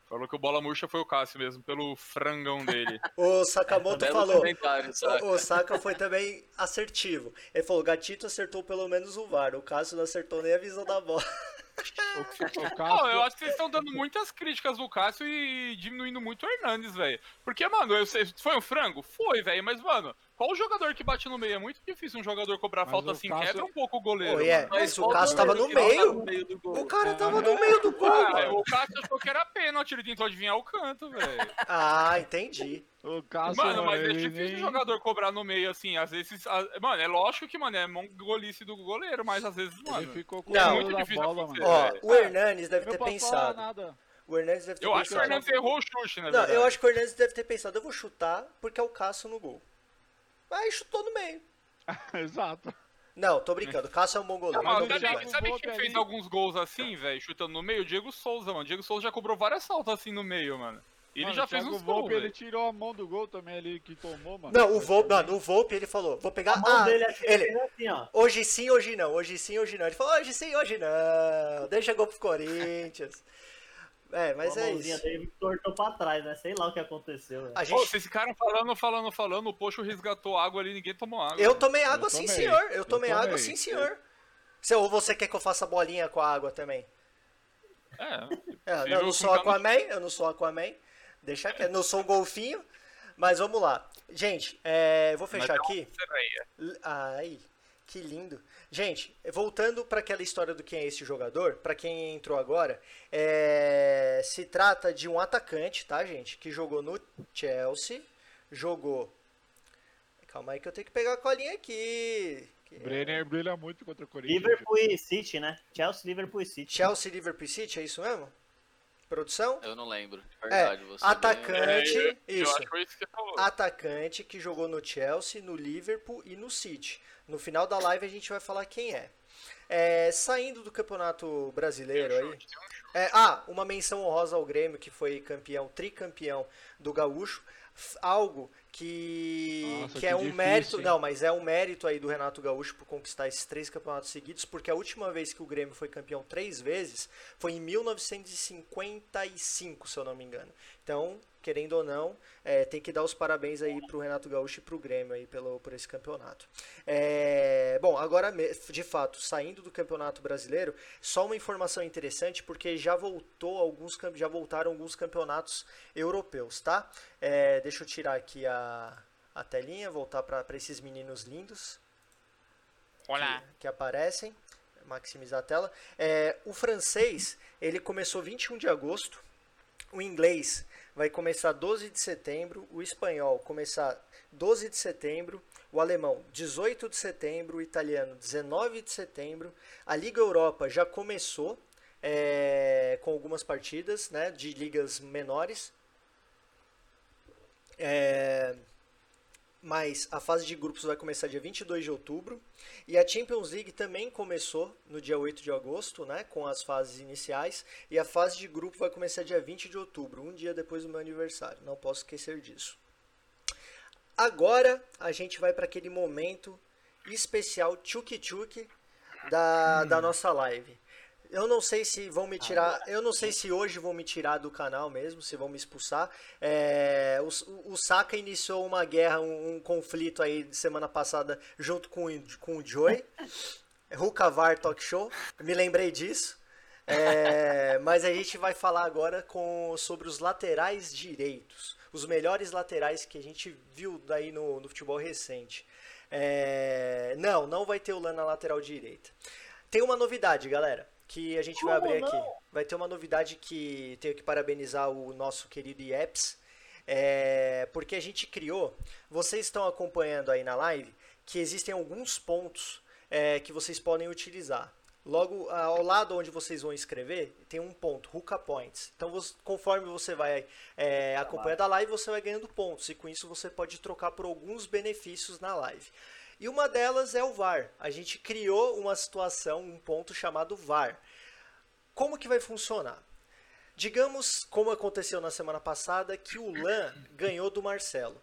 Falou que o bola murcha foi o Cássio mesmo, pelo frangão dele. O Sakamoto falou. saca? O, o Saka foi também assertivo. Ele falou: Gatito acertou pelo menos o VAR. O Cássio não acertou nem a visão da bola. O, o Não, Cássio, eu acho que vocês estão dando muitas críticas do Cássio e diminuindo muito o Hernandes, velho. Porque, mano, eu sei, foi um frango? Foi, velho, mas, mano, qual jogador que bate no meio? É muito difícil um jogador cobrar Mas falta o assim, Cássio- quebra um pouco o goleiro. Ô, é, mano. mas o Cássio tava no meio. no meio do gol? O cara tava no meio do gol, Ah, o Cássio achou que era pênalti, ele tentou adivinhar o canto, velho. Ah, entendi. o Cássio, Mano, mas é ele difícil nem... o jogador cobrar no meio, assim, às vezes... a- Mano, é lógico que, mano, é mongolice do goleiro, mas às vezes, Ele mano... ficou com Não. o Muito difícil bola, acontecer. mano. Ó, É. o Hernandes deve Eu ter pensado. nada. O Hernandes deve ter Eu acho que o pensado. Hernandes errou o chute, na Não, eu acho que o Hernandes deve ter pensado, eu vou chutar porque é o Cássio no gol. Aí chutou no meio. Exato. Não, tô brincando. O Cássio é um bom goleiro. Não, mas sabe, sabe quem fez ali. alguns gols assim, velho, chutando no meio? O Diego Souza, mano. O Diego Souza já cobrou várias faltas assim no meio, mano. E ele Mano, já fez uns gols, ele tirou a mão do gol também ali que tomou, mano. Não, o Volpe, mano, o Volpe ele falou, vou pegar. A mão Ah, dele aqui ele. assim, ó. Hoje sim, hoje não. Hoje sim, hoje não. Ele falou, hoje sim, hoje não. Deixa gol pro Corinthians. É, mas a é isso. dele tortou pra trás, né? Sei lá o que aconteceu. velho. A Pô, gente. vocês ficaram falando, falando, falando, o Poxo resgatou água ali, ninguém tomou água. Eu tomei água Eu sim, tomei. senhor. Eu Eu tomei água sim, senhor. Se- Ou você quer que eu faça bolinha com a água também? É, É, eu não sou com Aquaman, eu não sou Aquaman. Deixa quieto, não sou um golfinho. Mas vamos lá. Gente, é, vou fechar Mas é aqui. Ai, que lindo. Gente, voltando para aquela história do quem é esse jogador, para quem entrou agora, é, se trata de um atacante, tá, gente? Que jogou no Chelsea, jogou. Calma aí que eu tenho que pegar a colinha aqui. Que- Brenner brilha muito contra o Corinthians. Liverpool e City, né? Chelsea, Liverpool e City. Chelsea, Liverpool City, é isso mesmo? Produção? Eu não lembro, de É, verdade. você atacante, É, eu, eu isso. acho que foi isso que você falou. atacante que jogou no Chelsea, no Liverpool e no City. No final da live a gente vai falar quem é. É, saindo do campeonato brasileiro um aí. chute, um. É, ah, uma menção honrosa ao Grêmio, que foi campeão, tricampeão do Gaúcho. Algo que, Nossa, que que é um difícil, mérito. hein? Não, mas é um mérito aí do Renato Gaúcho por conquistar esses três campeonatos seguidos, porque a última vez que o Grêmio foi campeão três vezes foi em 1955, se eu não me engano. Então, querendo ou não, é, tem que dar os parabéns aí pro Renato Gaúcho e pro Grêmio aí pelo, por esse campeonato. É, bom, agora, de fato, saindo do campeonato brasileiro, só uma informação interessante, porque já voltou alguns já voltaram alguns campeonatos europeus, tá? É, deixa eu tirar aqui a, a telinha, voltar para esses meninos lindos. Olá. que, que aparecem. Maximizar a tela. É, o francês, ele começou 21 de agosto. O inglês vai começar 12 de setembro. O espanhol começar 12 de setembro. O alemão 18 de setembro. O italiano 19 de setembro. A Liga Europa já começou é, com algumas partidas né, de ligas menores. É, mas a fase de grupos vai começar dia 22 de outubro. E a Champions League também começou no dia 8 de agosto, né, com as fases iniciais. E a fase de grupo vai começar dia 20 de outubro, um dia depois do meu aniversário. Não posso esquecer disso. Agora a gente vai para aquele momento especial tchuk-tchuk da, da nossa live. Eu não sei se vão me tirar. Eu não sei se hoje vão me tirar do canal mesmo, se vão me expulsar. É, o, o Saka iniciou uma guerra, um, um conflito aí de semana passada junto com, o- com o Joey. Rukavar Talk Show. Me lembrei disso. É, mas a gente vai falar agora com, sobre os laterais direitos. Os melhores laterais que a gente viu daí no, no futebol recente. É, não, não vai ter o Lan na lateral direita. Tem uma novidade, galera, que a gente vai Como abrir aqui. não? Vai ter uma novidade que tenho que parabenizar o nosso querido Ieps, é, porque a gente criou. Vocês estão acompanhando aí na live que existem alguns pontos é, que vocês podem utilizar. Logo ao lado onde vocês vão escrever, tem um ponto, Ruka Points. Então, você- conforme você vai é, acompanhando a live, você vai ganhando pontos. E com isso você pode trocar por alguns benefícios na live. E uma delas é o VAR. A gente criou uma situação, um ponto chamado VAR. Como que vai funcionar? Digamos, como aconteceu na semana passada, que o Lan ganhou do Marcelo.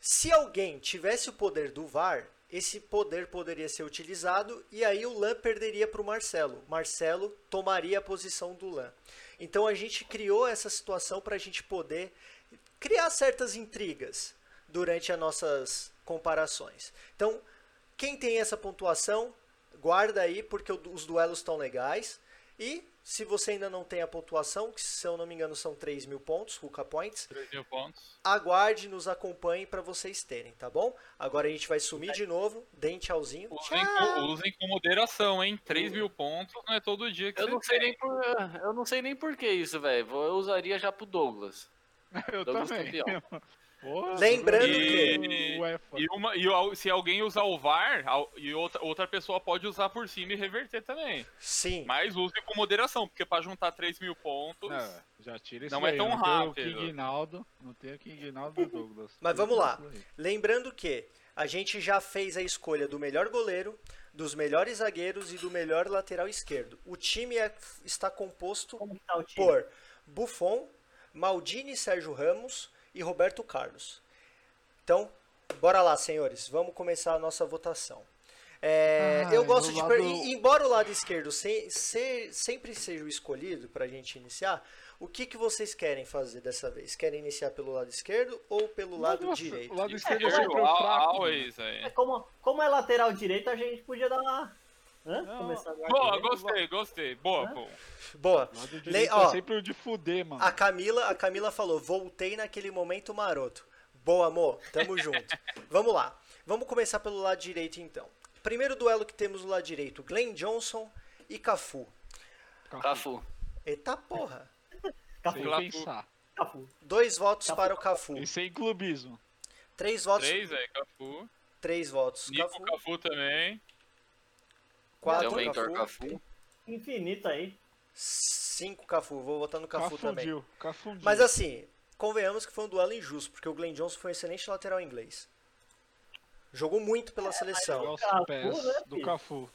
Se alguém tivesse o poder do VAR, esse poder poderia ser utilizado e aí o Lan perderia para o Marcelo. Marcelo tomaria a posição do Lan. Então a gente criou essa situação para a gente poder criar certas intrigas durante as nossas comparações. Então, quem tem essa pontuação, guarda aí porque os duelos estão legais. E se você ainda não tem a pontuação, que se eu não me engano são 3 mil pontos, Ruka Points, 3 mil pontos. aguarde, nos acompanhe para vocês terem, tá bom? Agora a gente vai sumir de novo, deem tchauzinho. Usem, com, usem com moderação, hein? 3 mil pontos não é todo dia que Eu você não sei tem. nem por, eu não sei nem por que isso, velho. Eu usaria já pro Douglas. Eu Douglas também. campeão. Porra, Lembrando que- o UEFA. E, uma, e se alguém usar o VAR, e outra, outra pessoa pode usar por cima e reverter também. Sim. Mas use com moderação, porque pra juntar 3 mil pontos. Não, já tira isso Não é daí, tão não tem rápido. o King Naldo, não tem o King Naldo do Douglas. Mas vamos lá. Aí. Lembrando que a gente já fez a escolha do melhor goleiro, dos melhores zagueiros e do melhor lateral esquerdo. O time é- está composto que tá o time? por Buffon, Maldini, Sérgio Ramos e Roberto Carlos. Então, bora lá, senhores. Vamos começar a nossa votação. É, Ai, eu gosto de. lado- Embora o lado esquerdo se- se- sempre seja o escolhido para a gente iniciar, o que, que vocês querem fazer dessa vez? Querem iniciar pelo lado esquerdo ou pelo lado Nossa, direito? O lado esquerdo é Esquerdo, sempre o al- fraco. mano. always, aí. É como, como é lateral direito, a gente podia dar uma. Hã? Não. Boa, gostei, gostei. Boa, Hã? pô. Boa. Le- é ó, sempre o de fuder, mano. A Camila, a Camila falou: voltei naquele momento maroto. Boa, amor. Tamo junto. Vamos lá. Vamos começar pelo lado direito então. Primeiro duelo que temos no lado direito: Glenn Johnson e Cafu. Cafu. Eita porra. Cafu, Cafu. pensar. Cafu. Dois votos Cafu. para o Cafu. E sem clubismo. Três votos. 3, aí, Cafu. Três votos. Nico Cafu. Cafu também. Quatro mentor Cafu. Cafu. Infinito aí. Cinco Cafu. Vou votar no Cafu também. Cafundiu. Cafundiu. Mas assim, convenhamos que foi um duelo injusto, porque o Glenn Johnson foi um excelente lateral inglês. Jogou muito pela seleção. Aos Cafu, pés né, do? Cafu.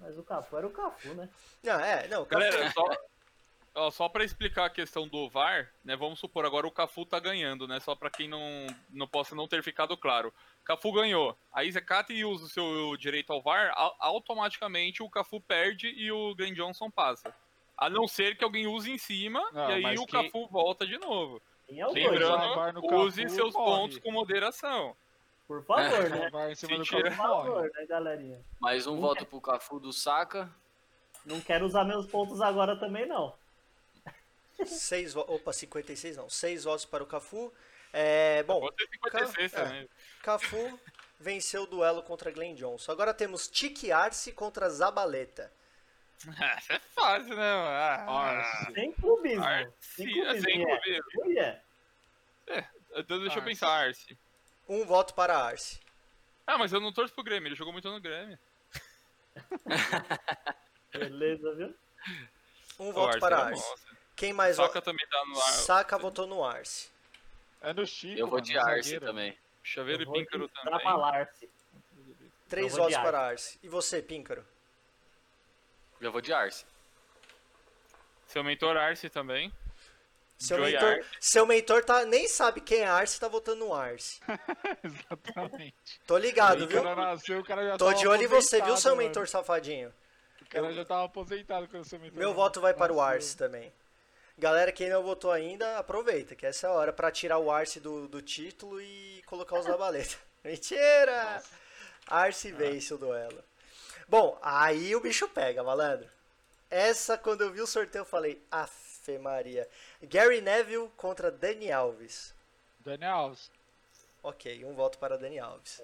Mas o Cafu era o Cafu, né? Não, é, não, Cafu. Galera, só, ó, só pra explicar a questão do VAR, né? Vamos supor, agora o Cafu tá ganhando, né? Só pra quem não, não possa não ter ficado claro. Cafu ganhou. Aí você cata e usa o seu direito ao VAR, au- automaticamente o Cafu perde e o Glenn Johnson passa. A não ser que alguém use em cima Não, e aí o quem- Cafu volta de novo. É Lembrando, no use Cafu, seus morre. pontos com moderação. Por favor, né? Vai em cima do. Cafu Por favor, né, galerinha? Mais um Não voto pro Cafu do Saka. Não quero usar meus pontos agora também, não. Seis Opa, 56 não. Seis votos para o Cafu. É, bom, Pode ser 56 Ca- é. Cafu venceu o duelo contra Glenn Johnson. Agora temos Tiki Arce contra Zabaleta. Essa é fácil, né? mano? Ah. Sem clubismo. Arce, Sem é, clubismo. sem é. clubismo. Eu ia. Então deixa eu Arce. pensar, Arce. Um voto para Arce. Ah, mas eu não torço pro Grêmio, ele jogou muito no Grêmio. Beleza, viu? Um voto Arce para Arce. Quem mais vota? também tá no ar. Saka votou no Arce. É no Chico, Eu vou mano, de Arce zagueiro. também. Chaveiro Eu e Píncaro também. Três votos para Arce. E você, Píncaro? Eu vou de Arce. Seu mentor Arce também. Seu mentor, Arce. seu mentor tá, nem sabe quem é Arce tá votando no Arce. Exatamente. Tô ligado, viu? nasceu, o cara já Tô de olho em você, viu, seu mano. mentor safadinho? O cara já tava aposentado quando seu mentor Meu voto vai para o. Arce também. Galera, quem não votou ainda, aproveita, que essa é a hora pra tirar o Arce do, do título e colocar os da baleta. Mentira! Arce vence o duelo. Bom, aí o bicho pega, malandro. Essa, quando eu vi o sorteio, eu falei, afe Maria. Gary Neville contra Dani Alves. Daniel Alves. Ok, um voto para Dani Alves.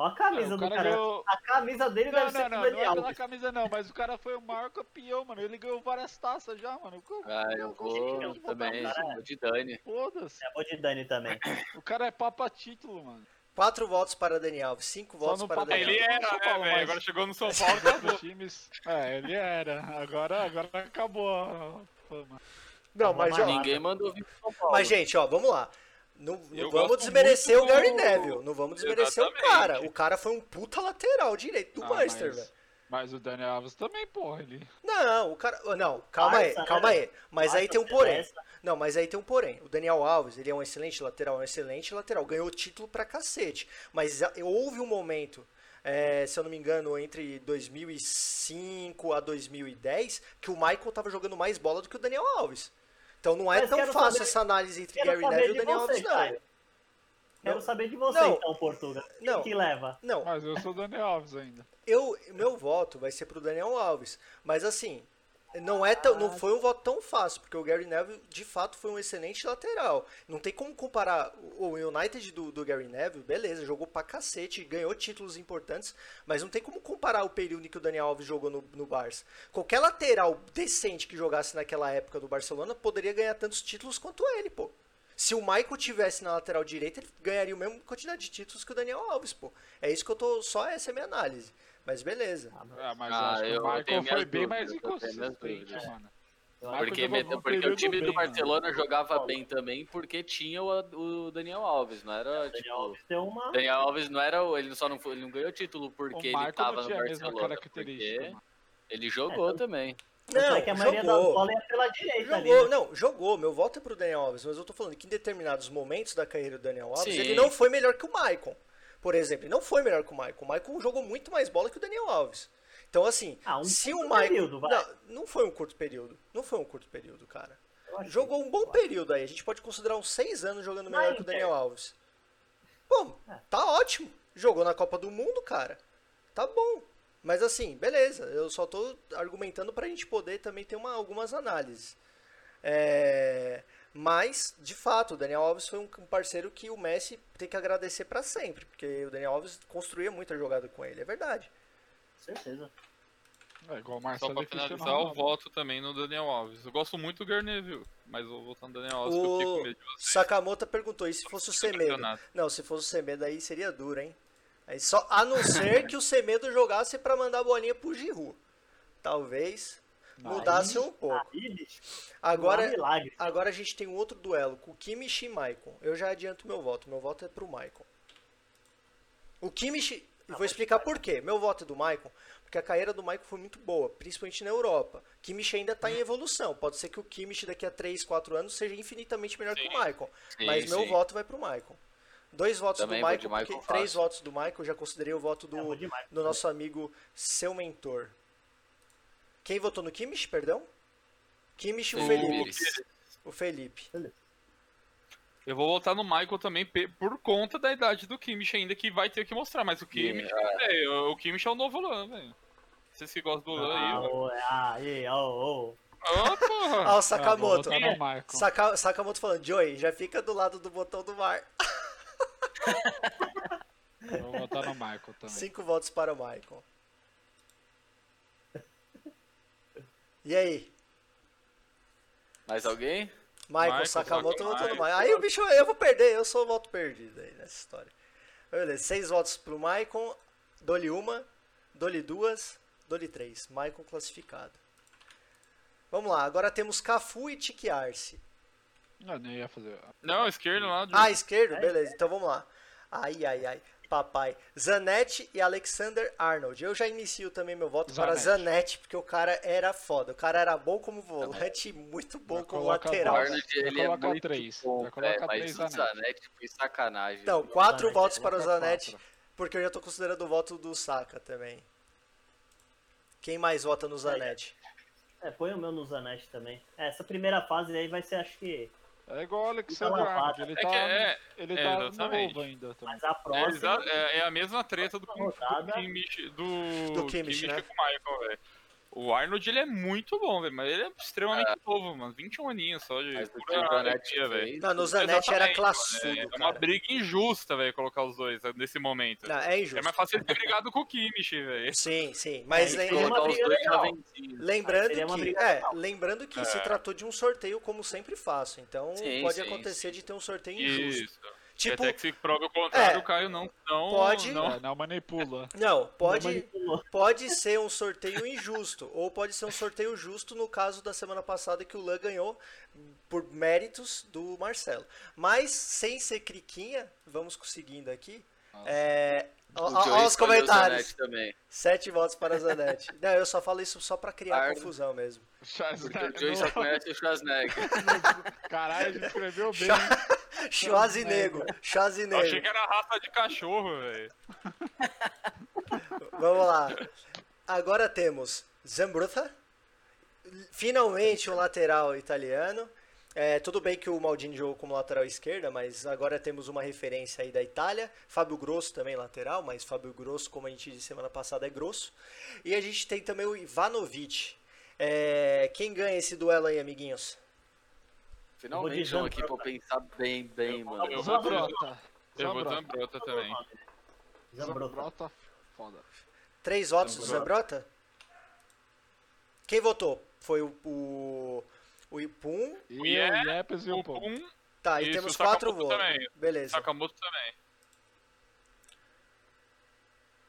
Ó a camisa Não, o do cara ganhou- A camisa dele Não, deve não, ser não, do não é Daniel. camisa não, mas o cara foi o maior campeão, mano. Ele ganhou várias taças já, mano. Ah, eu vou botar também. Vou de Dani. Foda-se. É, vou de Dani também. O cara é papa título, mano. Quatro votos para Dani Alves, cinco Só votos para papo Dani Ele Alves. Daniel. era, São né, Paulo, velho? mas- Agora chegou no São Paulo, acabou. Times. É, ele era. Agora, agora acabou a fama. Não, mas, ó, Ninguém mandou vir pro São Paulo. mas gente, ó, vamos lá. Não, não vamos desmerecer o Gary do- Neville. Não vamos desmerecer o Exatamente. cara. O cara foi um puta lateral direito do Ah, Manchester, mas- velho. Mas o Daniel Alves também, porra, ele. Não, o cara. Não, calma aí, Barça, calma né? aí. Mas aí Barça, tem um porém. Celeste. Não, mas aí tem um porém. O Daniel Alves, ele é um excelente lateral, é um excelente lateral. Ganhou título pra cacete. Mas a- houve um momento, é, se eu não me engano, entre 2005 a 2010, que o Michael tava jogando mais bola do que o Daniel Alves. Então não é Mas tão fácil saber- essa análise entre Gary Neville e o Daniel Alves, não. Caio. Quero Não. saber de você, Não. então, Portuga. Quem Não. que leva? Não, Mas eu sou o Daniel Alves ainda. eu, meu voto vai ser pro Daniel Alves. Mas assim, não é tão, não foi um voto tão fácil, porque o Gary Neville de fato foi um excelente lateral. Não tem como comparar o o United do, do Gary Neville, beleza, jogou pra cacete, ganhou títulos importantes, mas não tem como comparar o período em que o Daniel Alves jogou no, no Barça. Qualquer lateral decente que jogasse naquela época do Barcelona poderia ganhar tantos títulos quanto ele, pô. Se o Michael tivesse na lateral direita, ele ganharia a mesma quantidade de títulos que o Daniel Alves, pô. É isso que eu tô. Só essa é a minha análise. Mas beleza. Ah, mas Ah, eu acho que eu- o eu Michael tenho foi bem mais dúvidas, inconsistente, dúvidas. mano. Porque, porque o time bem, do. Barcelona jogava bem também porque tinha o, o Daniel Alves, não era Daniel tipo. Alves deu uma. Daniel Alves não era. o- Ele só não, foi, ele não ganhou título O porque ele tava no Barcelona. Porque ele jogou É, também. Tanto Não, é que a maioria das jogou. bolas é pela direita ali. Jogou, né? não, jogou. Meu voto é pro Daniel Alves, mas eu tô falando que em determinados momentos da carreira do Daniel Alves, Sim. ele não foi melhor que o Maicon. Por exemplo, ele não foi melhor que o Maicon. O Maicon jogou muito mais bola que o Daniel Alves. Então, assim, Ah, um se o Maicon. período, vai. Não, não foi um curto período. Não foi um curto período, cara. Jogou um bom período aí. A gente pode considerar uns seis anos jogando melhor que o. Daniel Alves. Bom, É. tá ótimo. Jogou na Copa do Mundo, cara. Tá bom. Mas assim, beleza. Eu só tô argumentando pra gente poder também ter uma, algumas análises. É, Mas, de fato, o Daniel Alves foi um parceiro que o Messi tem que agradecer pra sempre. Porque o Daniel Alves construía muita jogada com ele. É verdade. Certeza. É igual o Só Marcelo pra e Cristiano finalizar, eu voto também no Daniel Alves. Eu gosto muito do Garneville, mas eu vou votar no Daniel Alves porque eu fiquei com O medo de você. Sakamoto perguntou, e se fosse o Semedo? Não, se fosse o Semedo aí seria duro, hein? Aí só, a não ser que o Semedo jogasse pra mandar a bolinha pro Giroud. Talvez mudasse um pouco. Aí. Agora, um milagre. agora a gente tem um outro duelo com o Kimmich e Maicon. Eu já adianto meu voto. Meu voto é pro Maicon. O Kimmich... E vou explicar por quê. Meu voto é do Maicon, porque a carreira do Maicon foi muito boa, principalmente na Europa. Kimmich ainda tá em evolução. Pode ser que o Kimmich daqui a 3, 4 anos seja infinitamente melhor que o Sim. Maicon. Sim, Mas meu sim. voto vai pro Maicon. Dois votos Também do Maicon, porque três votos do Maicon, já considerei o voto do, do nosso amigo, seu mentor. Quem votou no Kimmich, perdão? Kimmich e o Felipe. O Felipe. Eu vou votar no Michael também por conta da idade do Kimmich ainda, que vai ter que mostrar. Mas o Kimmich, velho, o Kimmich é o novo Lan, velho. Vocês que gostam do Lan aí, Ah, ah, ô. Ó, porra. Ah, o Ah, Sakamoto. Michael. Saka- Sakamoto falando, Joey, já fica do lado do botão do mar. Eu vou votar no Michael também. Cinco votos para o Michael. E aí? Mais alguém? Michael, Michael, Sakamoto votou no Michael. Aí o bicho, eu vou perder, eu sou o voto perdido aí nessa história. Beleza, seis votos pro Michael, dou-lhe uma, dou-lhe duas, dou-lhe três. Michael classificado. Vamos lá, agora temos Cafu e Tiki Arce. Não, nem ia fazer. Não, esquerdo lá. Ah, esquerdo? Beleza, então vamos lá. Ai, ai, ai. Papai. Zanetti e Alexander Arnold. Eu já inicio também meu voto para Zanetti. Zanetti, porque o cara era foda. O cara era bom como volante e muito bom Já como lateral. Arnold. Arnold, Já ele é coloca muito três, bom, já coloca é, mas três o Zanetti. Zanetti foi sacanagem. Viu? quatro Zanetti, votos para o Zanetti, quatro. porque eu já tô considerando o voto do Saka também. Quem mais vota no Zanetti? É, põe o meu no Zanetti também. É, essa primeira fase aí vai ser, acho que. É igual o Alexander Então, Arnold. Ele É tá, que é, ele é, tá exatamente. novo ainda também. Mas a é, próxima. exa- é- é a mesma treta do, do. Kimmich, do, Do Kimmich, né? com o Michael, velho. O Arnold, ele é muito bom, velho, mas ele é extremamente novo, mano. 21 aninhos só de Mas pura alegria, velho. Não, no Zanetti era Exatamente, classudo. É, é cara. uma briga injusta, velho, colocar os dois né, nesse momento. Não, é É injusto. mais fácil ele ter brigado com o Kimmich, velho. Sim, sim. Mas É, lembrando uma que, briga é, legal. lembrando que se É. tratou de um sorteio, como sempre faço. Então Sim, pode sim, acontecer de ter um sorteio injusto. Isso. Tipo, Até que se prove o contrário, é, o Caio não, não, pode- não É, não manipula. não, pode, manipulou. pode ser um sorteio injusto, ou pode ser um sorteio justo no caso da semana passada que o Lan ganhou por méritos do Marcelo. Mas sem ser criquinha, vamos conseguindo aqui. É, ó, O ó- Joey ó os comentários. Sete votos para Zanetti. Não, eu só falo isso só pra criar Arno. confusão mesmo. Porque o Joey só conhece o Schwarzenegger. Caralho, a gente escreveu bem. Schwarzenegger, Eu achei Schwarzenegger. que era raça de cachorro, velho. Vamos lá. Agora temos Zambrutta. Finalmente um lateral italiano. É, tudo bem que o Maldini jogou como lateral esquerda, mas agora temos uma referência aí da Itália. Fábio Grosso também lateral, mas Fábio Grosso, como a gente disse semana passada, é grosso. E a gente tem também o Ivanovic. É, quem ganha esse duelo aí, amiguinhos? Finalmente Eu um aqui de pra eu pensar bem, bem, mano. Eu vou Zambrota. Eu vou Zambrota. Também. Zambrota. Zambrota, foda. Três votos do Zambrota. Zambrota? Quem votou? Foi o, o, o Ipum. E O Yepes e o O Pum. Pum, Tá, e Isso, temos o quatro também. Beleza. Sakamoto também.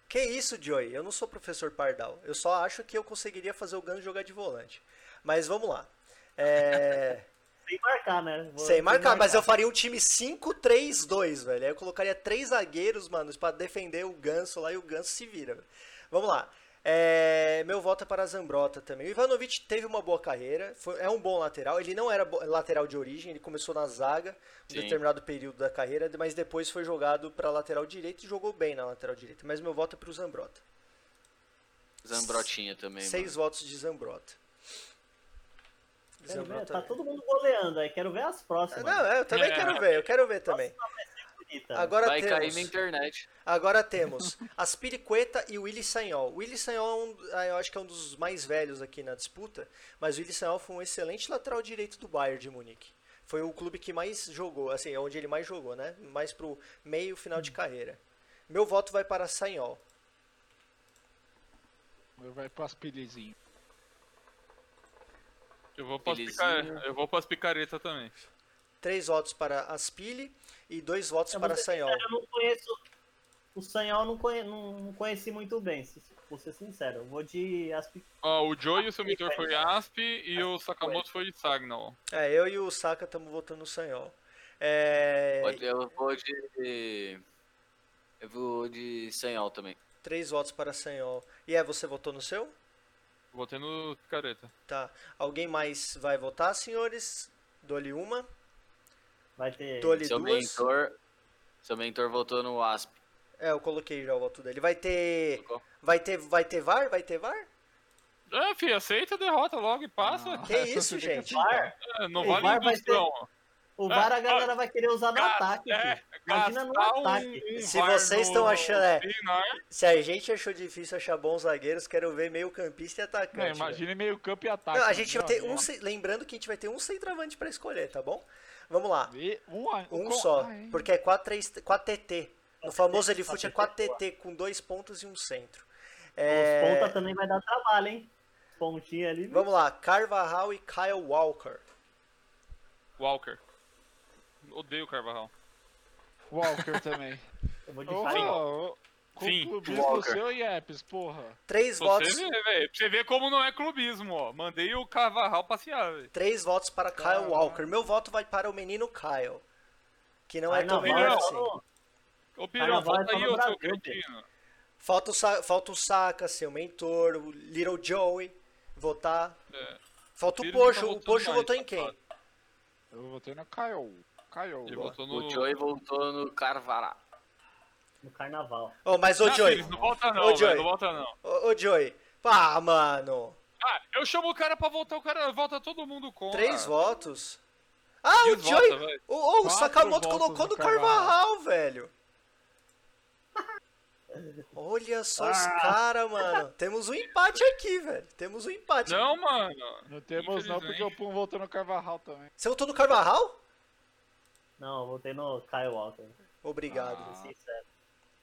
Que isso, Joey? Eu não sou professor Pardal. Eu só acho que eu conseguiria fazer o Gano jogar de volante. Mas vamos lá. É... Sem marcar, né? Vou- Sem marcar, mas eu faria um time 5-3-2, velho. Aí eu colocaria três zagueiros, mano, pra defender o Ganso lá e o Ganso se vira. velho. Vamos lá. É, Meu voto é para Zambrota também. O Ivanovic teve uma boa carreira, foi- é um bom lateral. Ele não era lateral de origem, ele começou na zaga em Sim. determinado período da carreira, mas depois foi jogado para lateral direito e jogou bem na lateral direita. Mas meu voto é para o Zambrota. Zambrotinha também, Seis votos de Zambrota. Quero ver, Zambrota- Tá todo mundo goleando aí, quero ver as próximas. Não, eu também É. quero ver, eu quero ver também. Agora Vai cair temos, na internet. agora temos Aspiricueta e o Willy Sanhol. O Willy Sanhol é um, ah, eu acho que é um dos mais velhos aqui na disputa, mas o Willy Sanhol foi um excelente lateral direito do Bayern de Munique. Foi o clube que mais jogou, assim, onde ele mais jogou, né? Mais pro meio final de carreira. Meu voto vai para Sanhol. Vai pro Aspirizinho. Eu vou vou pras picaretas também. Três votos para Aspili e dois votos Eu para Sanhol. sincero, Eu não conheço. O Sanhol eu não, conhe, não, não conheci muito bem, se vou ser sincero. Eu vou de Aspi. Ó, o Joey e o seu mentor foi Asp e o Sakamoto foi Sagnol. É, eu e o Saka estamos votando no Sanhol. É, Eu vou de. Eu vou de Senhol também. três votos para Sanhol. E é, você votou no seu? Votei no picareta. Tá. Alguém mais vai votar, senhores? Dou-lhe uma. Vai ter. Seu duas. mentor. Seu mentor votou no Asp. É, eu coloquei já o voto dele. Vai ter. Colocou? Vai ter, vai ter VAR? Vai ter VAR? É, filho, aceita a derrota logo e passa. Que Essa isso, gente? VAR? É, não vale VAR vai indução. O VAR a É, galera vai querer usar no ataque. é, filho. Imagina no um- ataque. um Se vocês estão achando, é. final, Se a gente achou difícil achar bons zagueiros, quero ver meio campista e atacante. velho. imagine meio campo e ataque. Não, a né? gente vai ter um. Lembrando que a gente vai ter um centroavante pra escolher, tá bom? Vamos lá. E um, Um com- só. Ah, é. Porque é 4-3 4TT. No famoso 4TT, Elifute é 4TT, 4TT com dois pontos e um centro. Os É, ponta também vai dar trabalho, hein? Pontinha ali. Vamos lá, Carvajal e Kyle Walker. Walker. Odeio o Carvajal. Walker também. Eu vou de Ô, Ô, Com clubismo Walker. seu e Epis, porra. Três Pra votos, Você vê. Pra você ver como não é clubismo, ó. Mandei o Carvajal passear, velho. três votos para Kyle Caralho. Walker. Meu voto vai para o menino Kyle. Que não é tão melhor, é assim. Ô, Pirão, Carnaval é aí, ô seu cretino. Falta o, Sa falta o Saka, seu mentor, o Little Joey, votar. É. Falta o não tá. O mais, votou em tá quem? claro. Eu votei no Kyle. Kyle. Ele votou no... O Joey voltou no Carvará. No carnaval. Oh, mas ô Não, Joey, não volta não, Ô, velho. Joey. Não volta não. ô, ô Joey. Ah, mano. Ah, eu chamo o cara pra voltar, o cara volta todo mundo com. Três votos? Ah, o Joey. velho. O, o Sakamoto votos colocou no Carvajal, velho. Olha só os Ah. caras, mano. Temos um empate aqui, velho. Temos um empate. Não, mano. Não temos não, porque o. Pum votou no Carvajal também. Você votou no Carvajal? Não, eu votei no Kyle Walker. Obrigado. Ah. Sincero.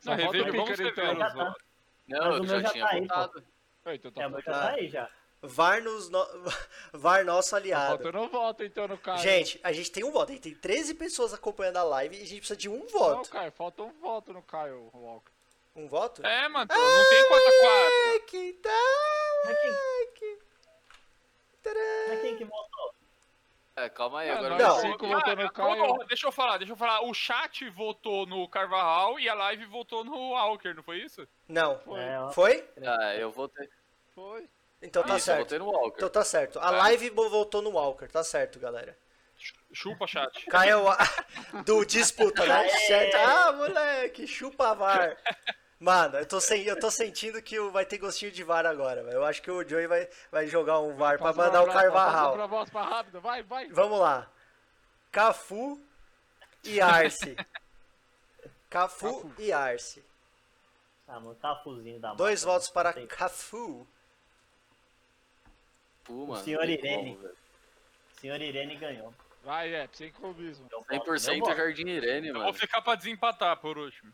Só Não, volta reveja, o vamos Picker, rever então. os votos. Não, Mas o eu meu já, já tinha tá aí, pô. votado. Ah, Então tá É, mas já tá aí já. VAR, nos no... VAR nosso tá aliado. faltando um voto então no Caio. Gente, a gente tem um voto. A gente tem 13 pessoas acompanhando a live e a gente precisa de um Não, voto. Caio, falta um voto no Caio Walker. Um voto? É, mano, não tem 4x4. É, que tal? Mas quem, É, mas quem que votou? É, calma aí, Ah, agora não, eu cinco votou no Ah, Caio. deixa eu falar, deixa eu falar. O chat votou no Carvajal e a live votou no Walker, não foi isso? Não. Foi. É. Foi? Ah, eu votei. Foi. Então tá Isso, eu certo. votei no Walker. Então tá certo. A Ah. live votou no Walker. Tá certo, galera. Chupa, chat. Caio do disputa, né? Ah, moleque, chupa VAR. Mano, eu tô, sen- eu tô sentindo que o- vai ter gostinho de VAR agora, velho. Eu acho que o Joey vai, vai jogar um VAR pra Passa mandar o pra- Passa Carvajal. pra voz pra rápido, vai, vai. Vamos lá. Cafu e Arce. Cafu Cafu. e Arce. Ah, mano, cafuzinho da Dois massa, votos para Cafu. Pô, mano, senhor Irene. como. Senhor Irene ganhou. Vai, é, sem clubismo. Eu voto, eu 100% voto. Jardim Irene, Eu vou mano. ficar pra desempatar por último.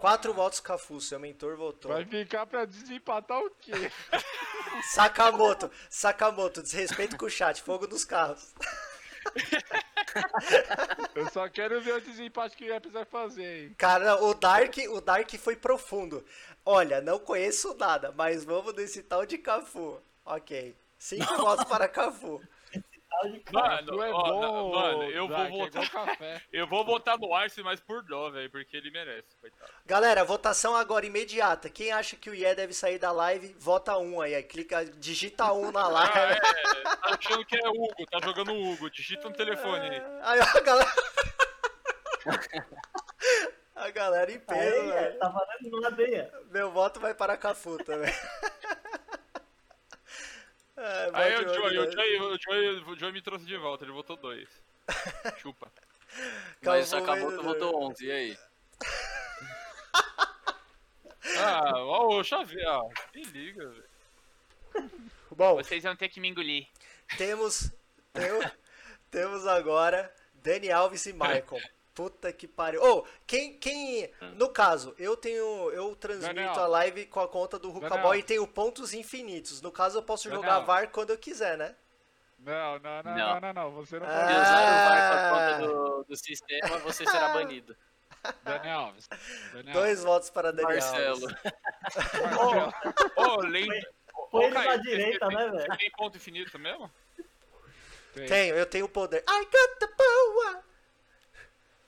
Quatro votos Cafu, seu mentor votou. Vai ficar pra desempatar o quê? Sakamoto, Sakamoto, desrespeito com o chat, fogo nos carros. Eu só quero ver o desempate que o Epis vai fazer, hein. Cara, o Dark, o Dark foi profundo. Olha, não conheço nada, mas vamos nesse tal de Cafu. Ok. Cinco votos para Cafu. Mano, é ó, bom, mano, eu vou é votar. café. Eu vou votar no Arce, mas por dó, velho, porque ele merece, coitado. Galera, votação agora imediata. Quem acha que o IE deve sair da live, vota um aí. aí clica, digita um na Ah, live. é, tá achando que é Hugo, tá jogando Hugo, digita no telefone aí. Aí a galera. a galera em peso, Aí, é, velho. tá valendo nada aí. Meu voto vai para Cafu também. Ai, Aí o Joey, o Joey, o Joey, o Joey me trouxe de volta, ele votou dois. Chupa. Mas o Cafu Sakamoto vencedor. votou 11, e aí? Ah, ó, o Xavier, ó, me liga, velho. Bom, Vocês vão ter que me engolir. temos, temos, temos agora Dani Alves e Michael. Puta que pariu. Ô, quem, quem, no caso, eu tenho, eu transmito Daniel. a live com a conta do Rukaboy Daniel. e tenho pontos infinitos. No caso, eu posso jogar Daniel. VAR quando eu quiser, né? Não, não, não, Não. não, não, Você não Ah. Pode. usar o VAR Ah. pra conta do, do sistema, você será banido. Daniel Alves. Daniel Dois votos para Dani Marcelo. Alves. Marcelo. Ô, lembra. Foi Ô, ele na direita, né, Você velho? tem ponto infinito mesmo? Tem. Tenho, eu tenho o poder. I got the power!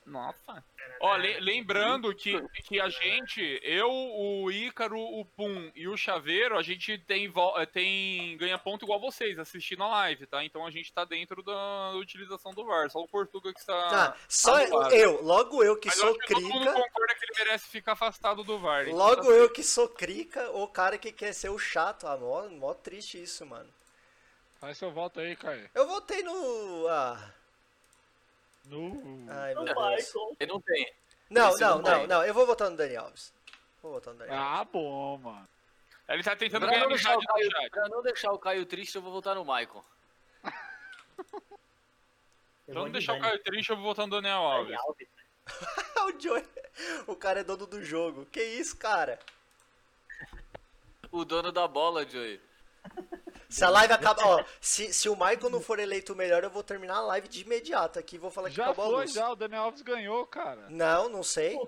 Nossa. Ó, le- lembrando que, que a gente, eu, o Ícaro, o Pum e o Chaveiro, a gente tem, eh, tem ganha ponto igual vocês, assistindo a live, tá? Então a gente tá dentro da utilização do VAR. Só o Portuga que está. Ah, só anulado. eu, logo eu que Mas eu sou acho que todo mundo crica. concorda que ele merece ficar afastado do VAR. Logo tá eu certo. que sou crica, o cara que quer ser o chato. Ah, mó, mó triste isso, mano. Faz seu voto aí, Caio. Eu votei no. Ah. No... Ai, meu O Deus. Michael. Ele não tem. Não, Esse não, não não, não. Eu vou votar no Dani Alves. Vou votar no Dani Alves. Ah, bom, mano. Ele tá tentando Pra ganhar não, deixar o Caio, chat. pra não deixar o Caio triste, eu vou votar no Michael. Eu Pra não de deixar o Dani- Caio triste, eu vou votar no Daniel Dani Alves. Alves. o Joey. O cara é dono do jogo. Que isso, cara? O dono da bola, Joey. Se a live acaba. Ó, se, se o Michael não for eleito o melhor, eu vou terminar a live de imediato aqui. Vou falar que Já acabou a foi, luz. já. O Daniel Alves ganhou, cara. Não, não sei.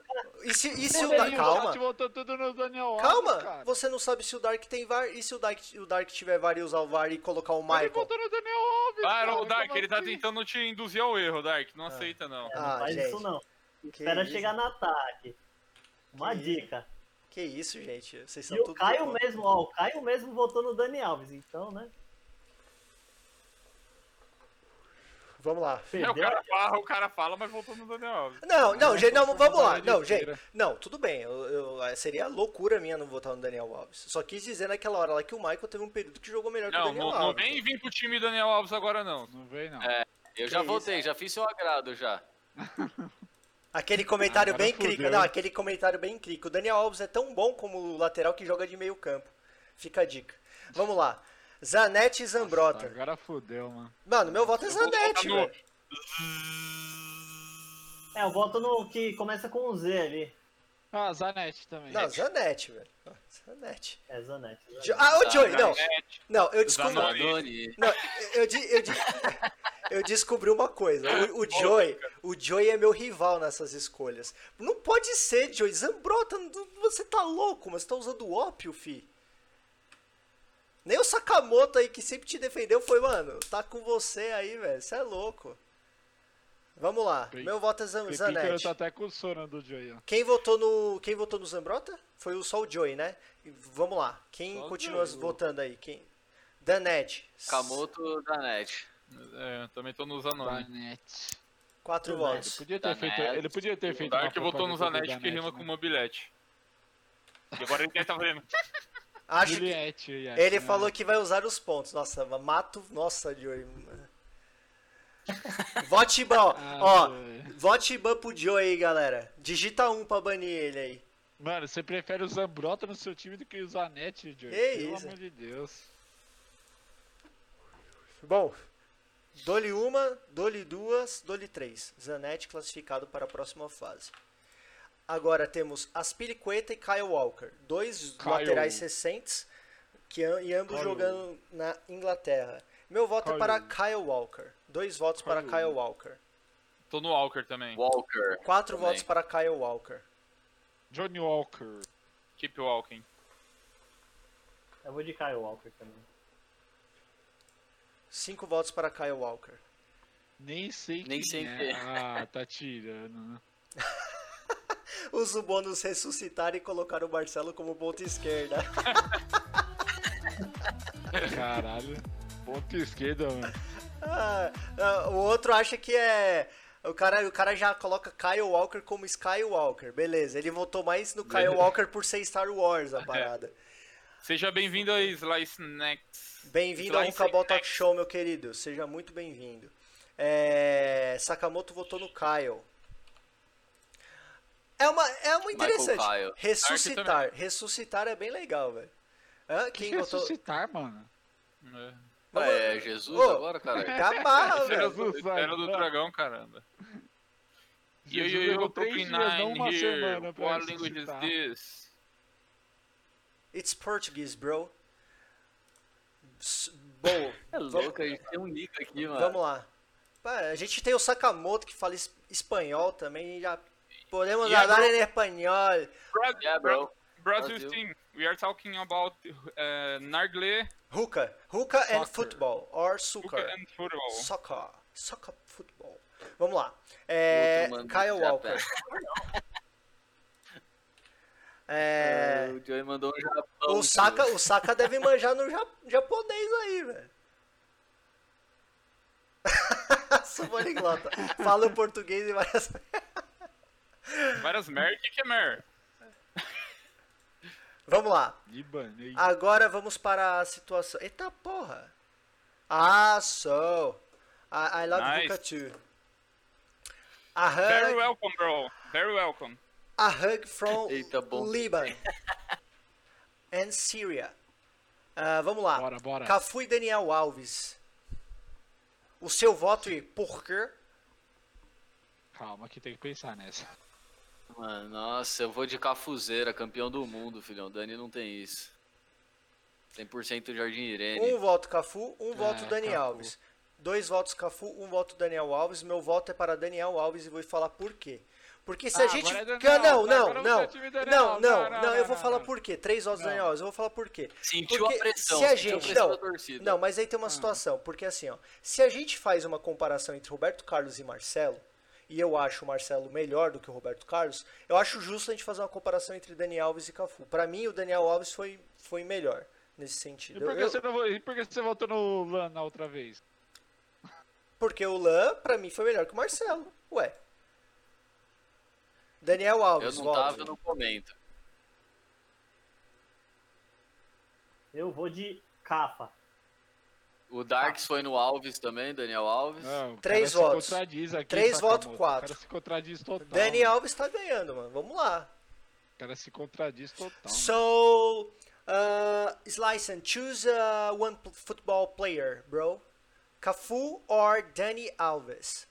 E se, e se o Dark. o Calma. chat voltou tudo no Daniel Alves, Calma. cara. Você não sabe se o Dark tem VAR. E se o Dark, o Dark tiver VAR e usar o VAR e colocar o Ele Michael? voltou no Daniel Alves, Ah, cara. o Dark, ele tá assim? tentando te induzir ao erro, Dark. Não aceita, não. É, não Ah, faz gente. isso não. Que Espera isso? chegar no ataque. Uma Que dica. Que isso, gente. Vocês são E o tudo Caio louco. mesmo, ó, o Caio mesmo votou no Dani Alves, então, né? Vamos lá. É, o cara fala, o cara fala, mas voltou no Daniel Alves. Não, não, gente, não, vamos lá. Não, gente. Não, tudo bem. Eu, eu- seria loucura minha não votar no Daniel Alves. Só quis dizer naquela hora lá que o Michael teve um período que jogou melhor que o Não, Daniel não, não Alves. vem vir pro time Daniel Alves agora, não. Não vem, não. É. Eu Que já isso? votei, já fiz seu agrado já. Aquele comentário Agora bem crico. Não, aquele comentário bem crico. O Daniel Alves é tão bom como lateral que joga de meio campo. Fica a dica. Vamos lá. Zanetti e Zambrota. Agora fudeu, mano. Mano, meu voto é Zanetti, no-. É, eu voto no que começa com um Z ali. Ah, Zanetti também. Não, Zanetti, velho. Zanetti. É Zanetti. Ah, ô Joey, não. Não, eu descobri. Zanoni. Não, eu, de- eu, de- eu descobri uma coisa. O, o Joey, o Joey é meu rival nessas escolhas. Não pode ser, Joey. Zambrota, você tá louco, mas você tá usando ópio, fi. Nem o Sakamoto aí, que sempre te defendeu, foi, mano, tá com você aí, velho. Você é louco. Vamos lá. Meu voto é Zan- Zanetti. tá até com sono do Joey, ó. Quem votou no. Quem votou no Zambrota? Foi o só o Joey, né? E Vamos lá. Quem Só o continua Joey. votando aí? Quem? Danete. Kamoto da net. É, também tô no Zanoni. Zanetti. Quatro Zanetti. Ele votos. podia ter Zanetti. feito, ele podia ter O feito Dark uma votou no Zanetti que rima Zanetti, com né? mobilete. E agora ele deve tá fazendo. Acho que. Juliette, yes, Ele né? falou que vai usar os pontos. Nossa, mato. Nossa, Joey. Vote ban, ó. Ah, ó vote ban pro Joey aí, galera. Digita um pra banir ele aí. Mano, você prefere o Zambrota no seu time do que o Zanetti, Joey? Que Pelo isso? amor de Deus. Bom, dole uma, dole duas, dole três. Zanetti classificado para a próxima fase. Agora temos Aspilicueta e Kyle Walker. Dois Kyle. laterais recentes que e ambos Kyle. jogando na Inglaterra. Meu voto é Kyle. para Kyle Walker. Dois votos para Kyle. Kyle Walker. Tô no Walker também. Walker. Quatro Também. votos para Kyle Walker. Johnny Walker. Keep walking. Eu vou de Kyle Walker também. Cinco votos para Kyle Walker. Nem sei Nem quem sei é. é. Ah, tá tirando. né? Usa o bônus ressuscitar e colocar o Marcelo como ponta esquerda. Caralho. Ponto esquerda, mano. Ah, ah, o outro acha que é. O cara, o cara já coloca Kyle Walker como Skywalker. Beleza, ele votou mais no Kyle Walker por ser Star Wars a parada. Seja bem-vindo a Slice Next. Bem-vindo ao Rucabol Talk. Show, meu querido. Seja muito bem-vindo. É, Sakamoto votou no Kyle. É uma, é uma interessante. Ressuscitar. Ressuscitar é bem legal, velho. Quem Quem votou? ressuscitar, mano? É. Vamos- É Jesus Ô, agora, cara? Camarra, Era velho. do, era do dragão, caramba. Yo, Jesus yo, yo, levou três Brooklyn Nine here. What language is this? It's Portuguese, bro. Bom, É louco, a gente tem um nick aqui, mano. vamos lá. Pá, A gente tem o Sakamoto que fala es- espanhol também. Já podemos Yeah, falar bro. em espanhol. Yeah, bro. Brazil Brasil. team. We are talking about uh, Nargle, Hookah. Hookah and football. Or hookah soccer. and football. Soccer. Soccer football. Vamos lá. É, Kyle Walker. É, O Joey mandou um Japão. o, Saka, o Saka deve manjar no ja- japonês aí, velho. Sou poliglota. Fala o português e várias. Várias mer. O que, que é mer? Vamos lá. Libanês. Agora vamos para a situação. Eita porra! Ah, so. I, I love Nice. hookah too. A Very hug, welcome, bro. Very welcome. a hug from Eita. Liban and Syria. Ah, vamos lá. Bora, bora. Cafu e Daniel Alves. O seu voto e por quê? Calma que tem que pensar nessa. Mano, nossa, eu vou de Cafuzeira, campeão do mundo, filhão. Dani não tem isso. 100% Jardim Irene. Um voto Cafu, um voto É, Dani Cafu. Alves. Dois votos Cafu, um voto Daniel Alves. Meu voto é para Daniel Alves e vou falar por quê. Porque se a Ah, gente. agora é Daniel não, Alves, não, não. é Não, não, Não, não, não, eu vou falar por quê. Três votos Não. Daniel Alves, eu vou falar por quê. Sentiu Porque a pressão, se a sentiu gente- pressão não, da torcida. Não, mas aí Ah. tem uma situação, porque assim, ó, se a gente faz uma comparação entre Roberto Carlos e Marcelo, e eu acho o Marcelo melhor do que o Roberto Carlos, eu acho justo a gente fazer uma comparação entre Daniel Alves e Cafu. Pra mim, o Daniel Alves foi, foi melhor nesse E sentido. por que, Eu- você, não, vo- e por que você votou no Lan na outra vez? Porque o Lan, pra mim, foi melhor que o Marcelo. Ué. Daniel Eu Alves, não voto. tava no comento. Eu vou de Cafa. O Darks foi no Alves também, Daniel Alves. Não, o Três votos. Se contradiz aqui, Três Sakamoto. votos, quatro. O cara se contradiz total. Dani Alves tá ganhando, mano. Vamos lá. O cara se contradiz total. So, uh, Slicen, choose uh, one football player, bro. Cafu or Dani Alves?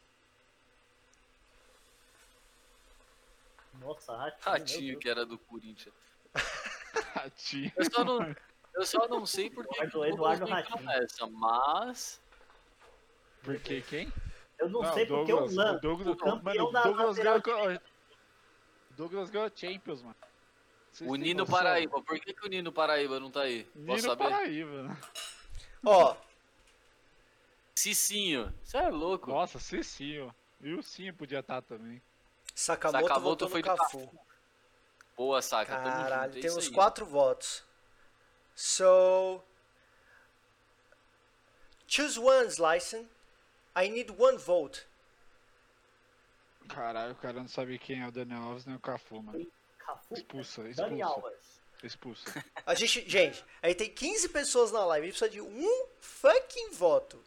Nossa, ratinho. Ratinho que era do Corinthians. Ratinho. Eu só não, eu só não sei por que Eduardo- Eduardo Douglas não Ratinho. nessa, mas... Por que quem? Eu não, sei porque o Lan, Douglas, o campeão mano, da Douglas ganhou, Douglas ganhou Champions, mano. Vocês O Nino? Paraíba, por que, que o Nino Paraíba não tá aí? Posso Nino saber? Paraíba. né? Ó, Cicinho, você é louco. Nossa, Cicinho. E o Sim podia estar também. Sakamoto, Sakamoto foi no de Cafu. Boa, saca. Tamo Caralho, é isso aí. quatro votos. So, choose one, Slicen. I need one vote. Caralho, o cara não sabe quem é o Daniel Alves nem o Cafu, mano. Cafu. Expulsa, expulsa. Alves. Expulsa. A gente, gente, aí tem 15 pessoas na live. A gente precisa de um fucking voto.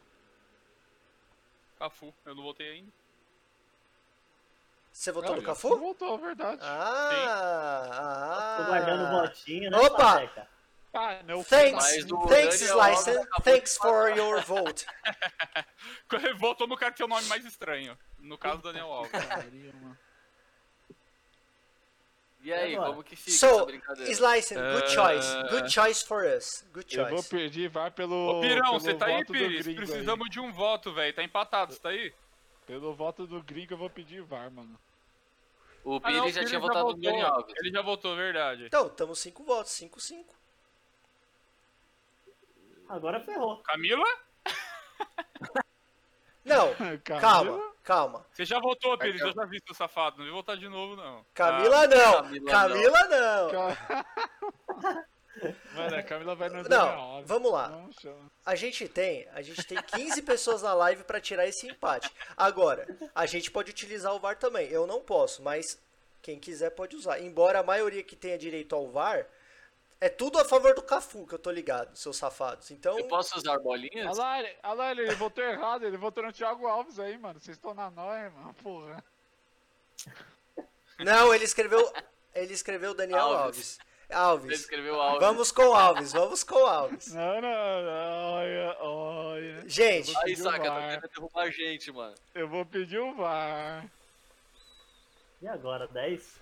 Cafu, eu não votei ainda. Você votou Não, no Cafu? Voltou, verdade. Ah, ah. Tô guardando votinho, né, Opa! Sapeca? Ah, não Thanks, thanks, acabou Thanks for your vote. Votou no cara que tem o nome mais estranho. No caso, Daniel Alves. E aí, como que fica essa So, brincadeira? Slicen, good Uh, choice. Good choice for us. Good Eu vou choice. pedir, vai pelo. Ô, Pirão, pelo você tá aí, Pires? gringo aí. Precisamos de um voto, velho. Tá empatado, você tá aí? Pelo voto do gringo eu vou pedir VAR, mano. O Ah, Pires não, o já Pires tinha votado no. Daniel Alves. Ele já votou, verdade. Então, estamos 5 votos, 5, 5. Agora ferrou. Camila? Não, Camila? calma, calma. Você já votou, Pires, eu- já vi seu safado. Não vai votar de novo, não. Camila não. Camila Camila não. Ca- Mano, a Camila vai no Daniel Não, vamos lá. Não. A gente tem, a gente tem 15 pessoas na live pra tirar esse empate. Agora, a gente pode utilizar o VAR também. Eu não posso, mas quem quiser pode usar. Embora a maioria que tenha direito ao VAR é tudo a favor do Cafu, que eu tô ligado, seus safados. Então, Eu posso usar Olha bolinhas? lá, ele, olha lá, ele votou errado, ele votou no Thiago Alves aí, mano. Vocês estão na nóia, mano, porra. não, ele escreveu, ele escreveu Daniel Alves. Alves. Ele Alves. escreveu Alves. Vamos com Alves, vamos com Alves. Não, não, não, olha, olha. Gente, Aí, saca, tá querendo derrubar a gente, mano. Eu vou pedir o VAR. E agora, 10?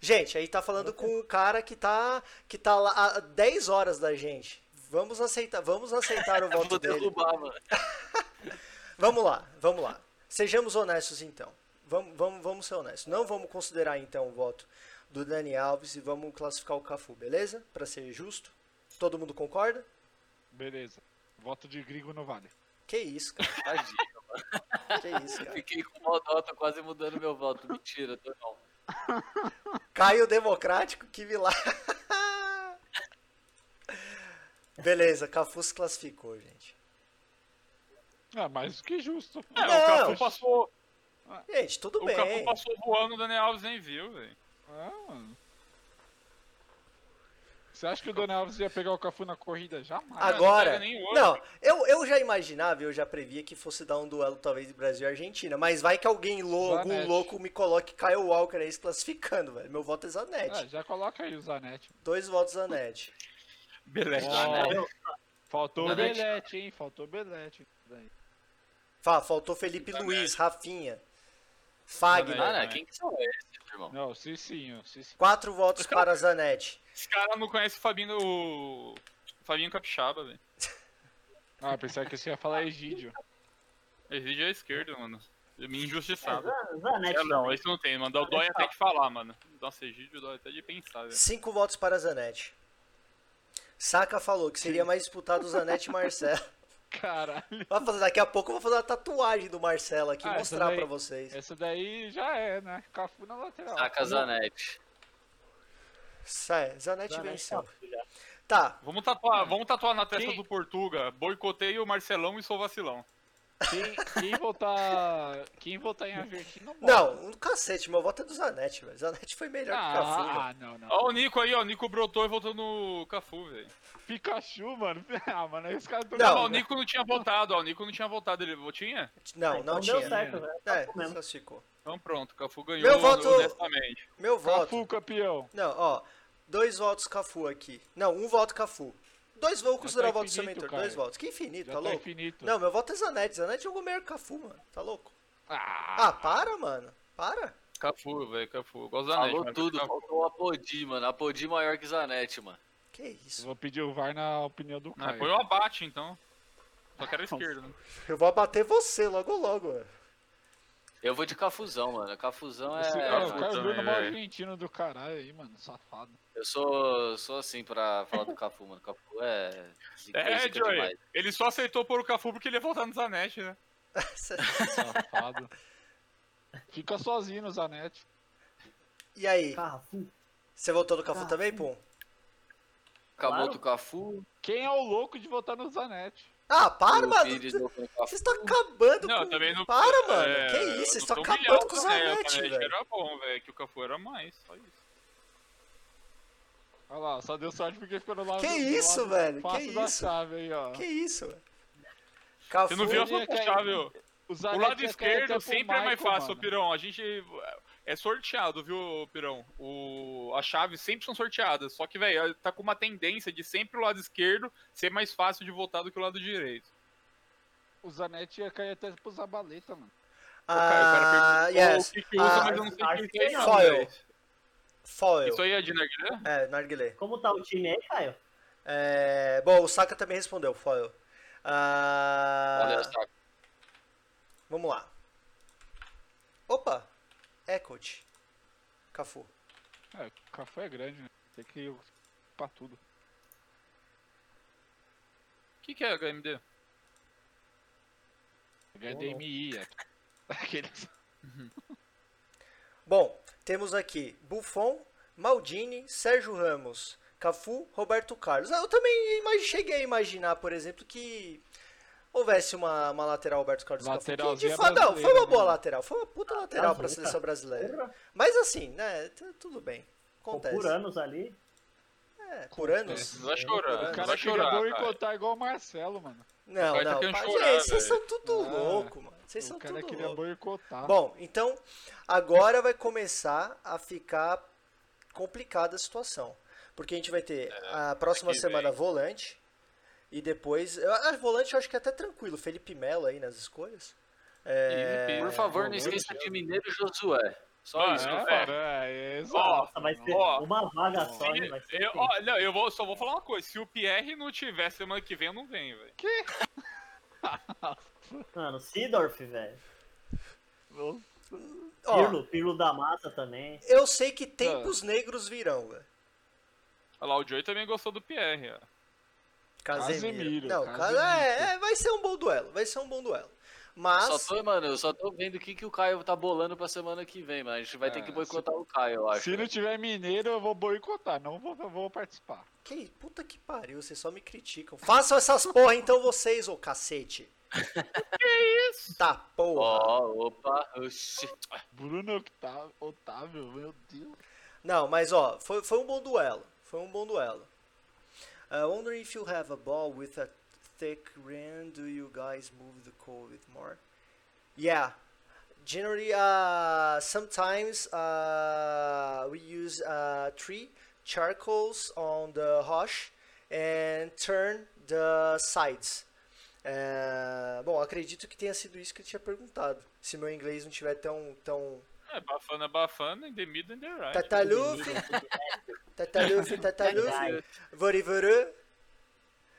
Gente, aí tá falando com o cara que tá que tá lá há 10 horas da gente. Vamos aceitar, vamos aceitar o Eu voto vou dele. derrubar, mano. Vamos lá, vamos lá. Sejamos honestos então. Vamos, vamos, vamos ser honestos. Não vamos considerar então o voto do Dani Alves e vamos classificar o Cafu, beleza? Pra ser justo. Todo mundo concorda? Beleza. Voto de gringo não vale. Que isso, cara. Tadinho. Que isso, cara. Fiquei com mal dó, tô quase mudando meu voto. Mentira, tô não. Caio Democrático, que milagre. Beleza, Cafu se classificou, gente. Ah, mais do que justo. É, Não. o Cafu passou. Gente, tudo O Cafu bem. passou voando, o Daniel Alves nem viu, velho. Ah, mano. Você acha que o Daniel Alves ia pegar o Cafu na corrida? Jamais. não Agora, hoje. não, eu, eu já imaginava, eu já previa que fosse dar um duelo talvez de Brasil e Argentina, mas vai que alguém louco, algum louco me coloque Kyle Walker aí se classificando, velho. Meu voto é Zanetti. Ah, já coloca aí o Zanetti. Dois votos Zanetti. Beleza. Ó, faltou Zanetti. Belete, hein? Faltou Belete. Fá, faltou Felipe Zanetti. Luiz, Rafinha. Fagner. Ah, É. né? Quem que são esses, irmão? Não, Cicinho, Cicinho. Quatro votos para Zanetti. Esse cara não conhece o Fabinho, o Fabinho Capixaba, velho. Ah, pensava que você ia falar Egídio. Exige a esquerda, mano. Me injustiçado. Zan- Zanetti. É, não, também. esse não tem, mano. Dá o dói até de falar, mano. Nossa, Egídio dói até de pensar, velho. Cinco votos para Zanetti. Saka falou que seria mais disputado o Zanetti e Marcelo. Caralho. Vai fazer, daqui a pouco eu vou fazer uma tatuagem do Marcelo aqui e Ah, mostrar daí- pra vocês. Essa daí já é, né? Cafu na lateral. Saca Zanetti. Zanetti Zanetti venceu. tá. Tá, Vamos tatuar, vamos tatuar na testa Quem- do Portuga. Boicotei o Marcelão e sou vacilão. Quem, quem votar. Quem votar em Averti não vota. não, um cacete, meu voto é do Zanetti, velho. Zanetti foi melhor que o Cafu. Ah, não, não. Ó o Nico aí, ó. O Nico brotou e voltou no Cafu, velho. Pikachu, mano. Ah, mano, aí os caras tão. Não, Não, o Nico não tinha votado, ó. O Nico não tinha votado. Ele tinha? Não, Ah, não deu tinha. certo, velho. É, Tá mesmo. classificou. Então pronto, o Cafu ganhou Meu voto- honestamente. Meu voto. Cafu, campeão. Não, ó. Dois votos Cafu aqui. Não, um voto Cafu. Dois vou considerar o voto do seu infinito, mentor. cara. Dois votos. Que infinito, Já tá tá louco? infinito. Não, meu voto é Zanetti. Zanetti jogou melhor que Cafu, mano. Tá louco? Ah, Ah, para, mano. Para. Cafu, velho, Cafu. Eu da Net, Falou mas tudo, Cafu. faltou o Apodi, mano. Apodi maior que Zanetti, mano. Que eu isso. vou pedir o VAR na opinião do Ah, Caio. põe o abate, então. Só quero a esquerda, né? Eu vou abater você logo logo, velho. Eu vou de Cafuzão, mano. Cafuzão Esse, é. cara, o também, Bruno é mó velho. argentino do caralho aí, mano. Safado. Eu sou, sou assim pra falar do Cafu, mano. Cafu é. É, Joey. Ele só aceitou pôr o Cafu porque ele ia voltar no Zanetti, né? Safado. Fica sozinho no Zanetti. e aí? Cafu. Você votou no Cafu Cafu. também, Pum? Camoto Cafu. Quem é o louco de votar no Zanetti? Ah, para, o mano. Vocês estão acabando Não, com... também não. Para, mano. é, que isso? Vocês estão acabando com o né? Zanetti, velho. era bom, velho. Que o Cafu era mais, só isso. Olha lá, só deu sorte porque ficou no lado Que isso, lado velho? Que isso? chave aí, ó. Que isso, velho? Cafu... Você não viu a chave, ó. O, O lado esquerdo sempre é mais fácil, mano. Pirão. A gente. É sorteado, viu, Pirão? O... As chaves sempre são sorteadas. Só que, velho, tá com uma tendência de sempre o lado esquerdo ser mais fácil de votar do que o lado direito. O Zanetti ia cair até pro Zabaleta, mano. Cara, o cara Ah, yes. o que, que usa, Ah, mas eu não sei o acho que que é isso, não. Foil. Foil. Isso aí é de Narguilé? É, Narguilé. Como tá o time aí, Caio? É... Bom, o Saka também respondeu, Foil. Ah, Olha só. Vamos lá. Opa! Echoed. Cafu. É, Cafu é grande, né? Tem que ir pra tudo. O que, que é HMD? HDMI, é. Aqueles... Bom, temos aqui Buffon, Maldini, Sérgio Ramos, Cafu, Roberto Carlos. Ah, Eu também imag- cheguei a imaginar, por exemplo, que houvesse uma, uma lateral Roberto Carlos Cafu. Que de fato, não, foi uma boa né? lateral. Foi uma puta lateral pra Azul, seleção brasileira. Porra, Mas assim, né? Tudo bem. Acontece. por anos ali. É, por anos. Não vai chorar, O cara vai queria boicotar igual o Marcelo, mano. Não, não. chorar, gente, vocês são tudo Ah, louco, mano. Vocês o são cara tudo queria louco. boicotar. Bom, então agora vai começar a ficar complicada a situação. Porque a gente vai ter a próxima semana vem. volante. E depois. eu- A volante eu acho que é até tranquilo. Felipe Melo aí nas escolhas. É, Por favor, não esqueça de Mineiro e Josué. Só Ah, isso. é, é. é. Nossa, vai ser ó, uma vaga só, hein? Vai ser Eu, ó, não, eu vou, só vou falar uma coisa. Se o Pierre não tiver semana que vem, eu não venho, velho. Mano, Sidorf, velho. ó, Pirlo, Pirlo da Massa também. eu sei que tempos negros virão, velho. Olha lá, o Joey também gostou do Pierre, ó. Casemiro. Casemiro, Não, Casemiro. é, é, vai ser um bom duelo. Vai ser um bom duelo. Mas. Só tô, mano, eu só tô vendo o que, que o Caio tá bolando pra semana que vem, mano. A gente vai ter É, que boicotar o Caio, eu acho. Se não tiver mineiro, eu vou boicotar. Não vou, vou participar. Que puta que pariu, vocês só me criticam. Façam essas porra então vocês, ô cacete. que isso? Tá, porra. Ó, opa, oxi. Bruno Octávio, Otávio, meu Deus. Não, mas ó, foi, foi um bom duelo. Foi um bom duelo. Uh, wondering if you have a ball with a thick rim, do you guys move the coal with more? Yeah. Generally, uh, sometimes uh, we use uh, three charcoals on the hush and turn the sides. É, Bom, acredito que tenha sido isso que eu tinha perguntado. Se meu inglês não tiver tão. tão... É, bafana, bafana, in the middle and the right. Tataluf, tataluf, tataluf, vorivoru.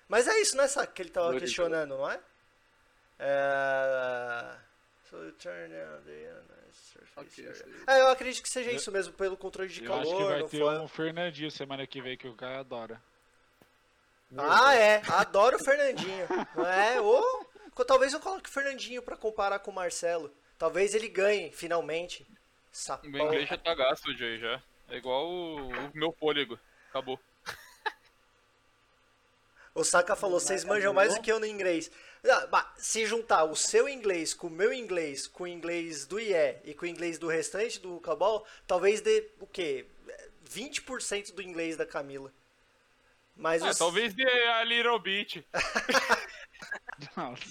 Mas é isso, né, Saca, que ele tava questionando, não é? É... So you turn on the surface Ok, area. ok. É, eu acredito que seja isso mesmo, pelo controle de Eu acho que calor. vai não ter foi- um Fernandinho semana que vem que o cara adora. Ah, é. Adoro o Fernandinho. Não é? Ou talvez eu coloque o Fernandinho pra comparar com o Marcelo. Talvez ele ganhe, finalmente. Sapão. O meu inglês já tá gasto, Jay, já. É igual o, o meu fôlego. Acabou. O Saka falou, vocês manjam mais do que eu no inglês. Ah, se juntar o seu inglês com o meu inglês, com o inglês do IE e com o inglês do restante do Cabal, talvez dê o quê? 20% do inglês da Camila. Mas É, os... talvez dê a Little Bit. Nossa.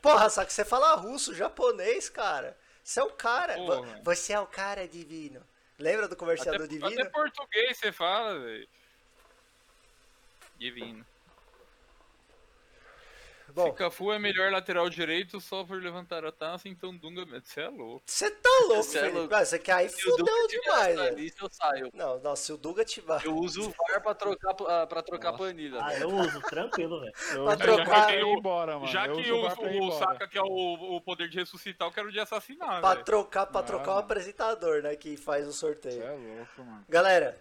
Porra, Saka, você fala russo, japonês, cara. Você é o cara. Porra. Você é o cara divino. Lembra do comercial Até, do divino? até português você fala, velho. Divino. Bom, Se Cafu é melhor lateral direito só por levantar a taça, então Dunga. Você é louco. Você tá louco, Cê é louco. Você quer aí Dunga fudeu demais, velho. lista, eu saio. Não, não, se o Duga tiver. Eu uso o VAR pra trocar, ah, pra trocar Nossa. planilha. Ah, velho. eu uso, tranquilo, velho. Eu Pra trocar- Já que o- embora, mano. Já Eu que uso o, o embora. Saka quer o, o poder de ressuscitar, eu quero de assassinar, Pra velho. trocar, pra Ah, trocar o apresentador, né? Que faz o Você sorteio. é louco, mano. Galera,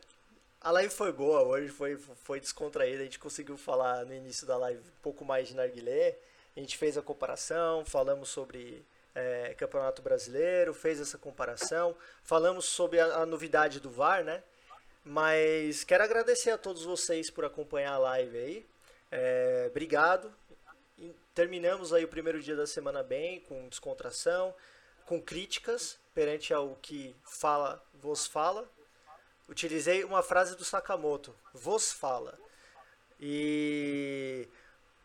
a live foi boa hoje, foi, foi descontraída. A gente conseguiu falar no início da live um pouco mais de narguilé. A gente fez a comparação, falamos sobre é, Campeonato Brasileiro, fez essa comparação. Falamos sobre a, a novidade do VAR, né? Mas quero agradecer a todos vocês por acompanhar a live aí. É, obrigado. Terminamos aí o primeiro dia da semana bem, com descontração, com críticas perante ao que fala, vos fala. Utilizei uma frase do Sakamoto, vos fala. E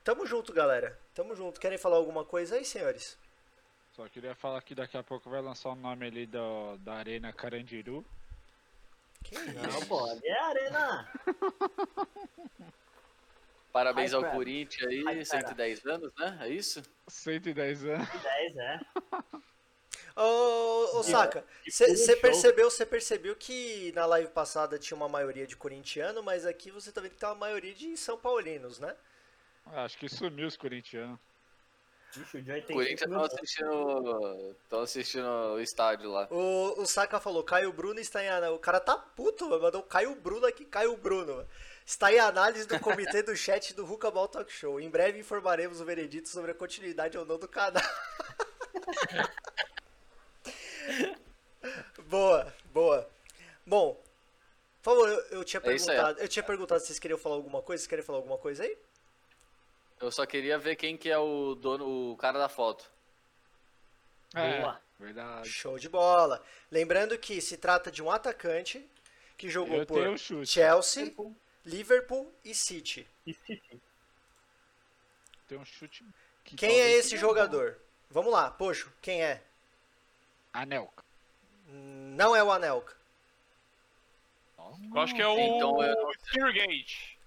tamo junto, galera. Tamo junto. Querem falar alguma coisa aí, senhores? Só queria falar que daqui a pouco vai lançar o nome ali do, da Arena Carandiru. Que Não, isso? pô, ali é arena. Parabéns ao Corinthians aí, Hype, 110 anos, né? É isso? 110 anos. 10, é. Ô, ô Saka, que você percebeu, você percebeu que na live passada tinha uma maioria de corintiano, mas aqui você tá vendo que tem uma maioria de São Paulinos, né? Ah, Acho que sumiu os corintianos. O Corinthians minutos. assistindo. Estão assistindo o estádio lá. O, o Saka falou, Caio Bruno está em análise. O cara tá puto, mano. Mandou Caio Bruno aqui, Caio Bruno. mano. Está em análise do comitê do chat do Ruka Ball Talk Show. Em breve informaremos o veredito sobre a continuidade ou não do canal. boa, boa. Bom, por favor, eu, eu tinha É perguntado. Eu tinha perguntado se vocês queriam falar alguma coisa. Vocês querem falar alguma coisa aí? Eu só queria ver quem que é o dono, o cara da foto. É, Boa. verdade. Show de bola. Lembrando que se trata de um atacante que jogou Eu por. Chelsea, Liverpool e City. E City. Tem um chute. que Quem é esse jogador? Vamos lá, Poxo, quem é? Anelka. Não é o Anelka. Eu acho que é o Então, eu- Speargate.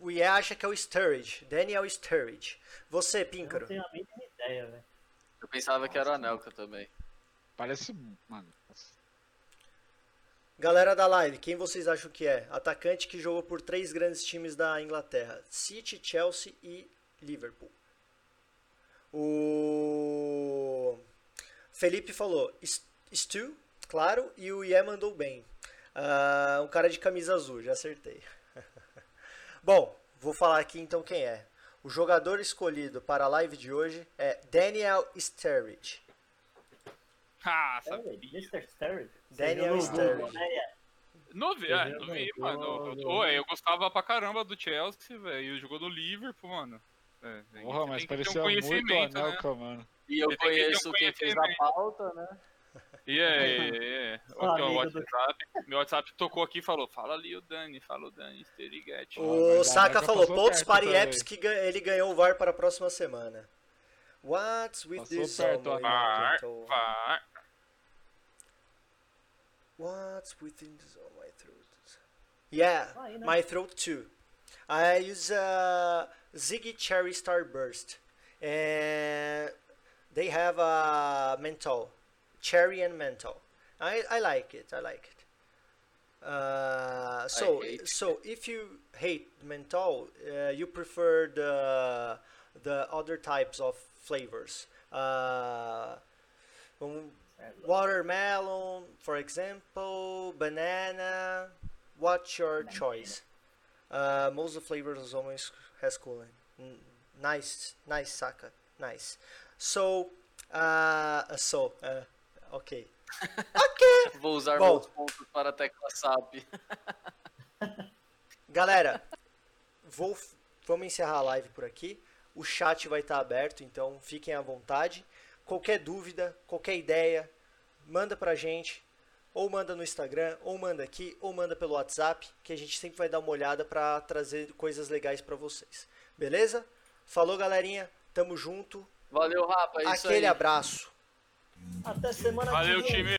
O IE acha que é o Sturridge. Daniel Sturridge. Você, Eu não Píncaro. tenho a mínima ideia, velho. Eu pensava que era o Anelka também. Parece. Mano. Galera da live, quem vocês acham que é? Atacante que jogou por três grandes times da Inglaterra: City, Chelsea e Liverpool. O Felipe falou "S- Stu, claro, e o Ié mandou bem. Ah, um cara de camisa azul, já acertei. Bom, vou falar aqui então quem é. O jogador escolhido para a live de hoje é Daniel Sturridge. Ah, sabe? velho, Mr. Sturridge. Daniel Sturridge. Não vi, é, Eu não vi, mano. eu- Eu, gostava pra caramba do Chelsea, velho. E jogou no Liverpool, mano. É, Porra, mas ter um parecia muito o conhecimento, né? Mano. E eu Você ter um conheço quem fez a pauta, né? E é, é. Amigo do- WhatsApp, meu WhatsApp tocou aqui e falou: fala ali o Dani, fala o Dani, Sterigate. O Saka América falou, pontos para apps que ele ganhou o VAR para a próxima semana. What's with Passou this perto, song, Var, var. What's within this oh, my throat? Yeah, Aí, né? my throat too. I use a Ziggy Cherry Starburst. and they have a menthol, cherry and menthol. I, I like it. I like it. Uh, so so if you hate menthol, uh, you prefer the the other types of flavors. Uh, um, watermelon, for example, banana. What's your Banana. choice? Uh, most of the flavors always has coolant. N- Nice, nice, Saka. Nice. So, uh, so, uh, okay. ok. Vou usar Bom. meus pontos para a tecla SAP. Galera, vou, vamos encerrar a live por aqui. O chat vai estar aberto, então fiquem à vontade. Qualquer dúvida, qualquer ideia, manda pra gente. Ou manda no Instagram, ou manda aqui, ou manda pelo WhatsApp, que a gente sempre vai dar uma olhada para trazer coisas legais para vocês. Beleza? Falou, galerinha. Tamo junto. Valeu, Rafa. É isso Aquele aí. abraço. Até semana Valeu, que vem. time.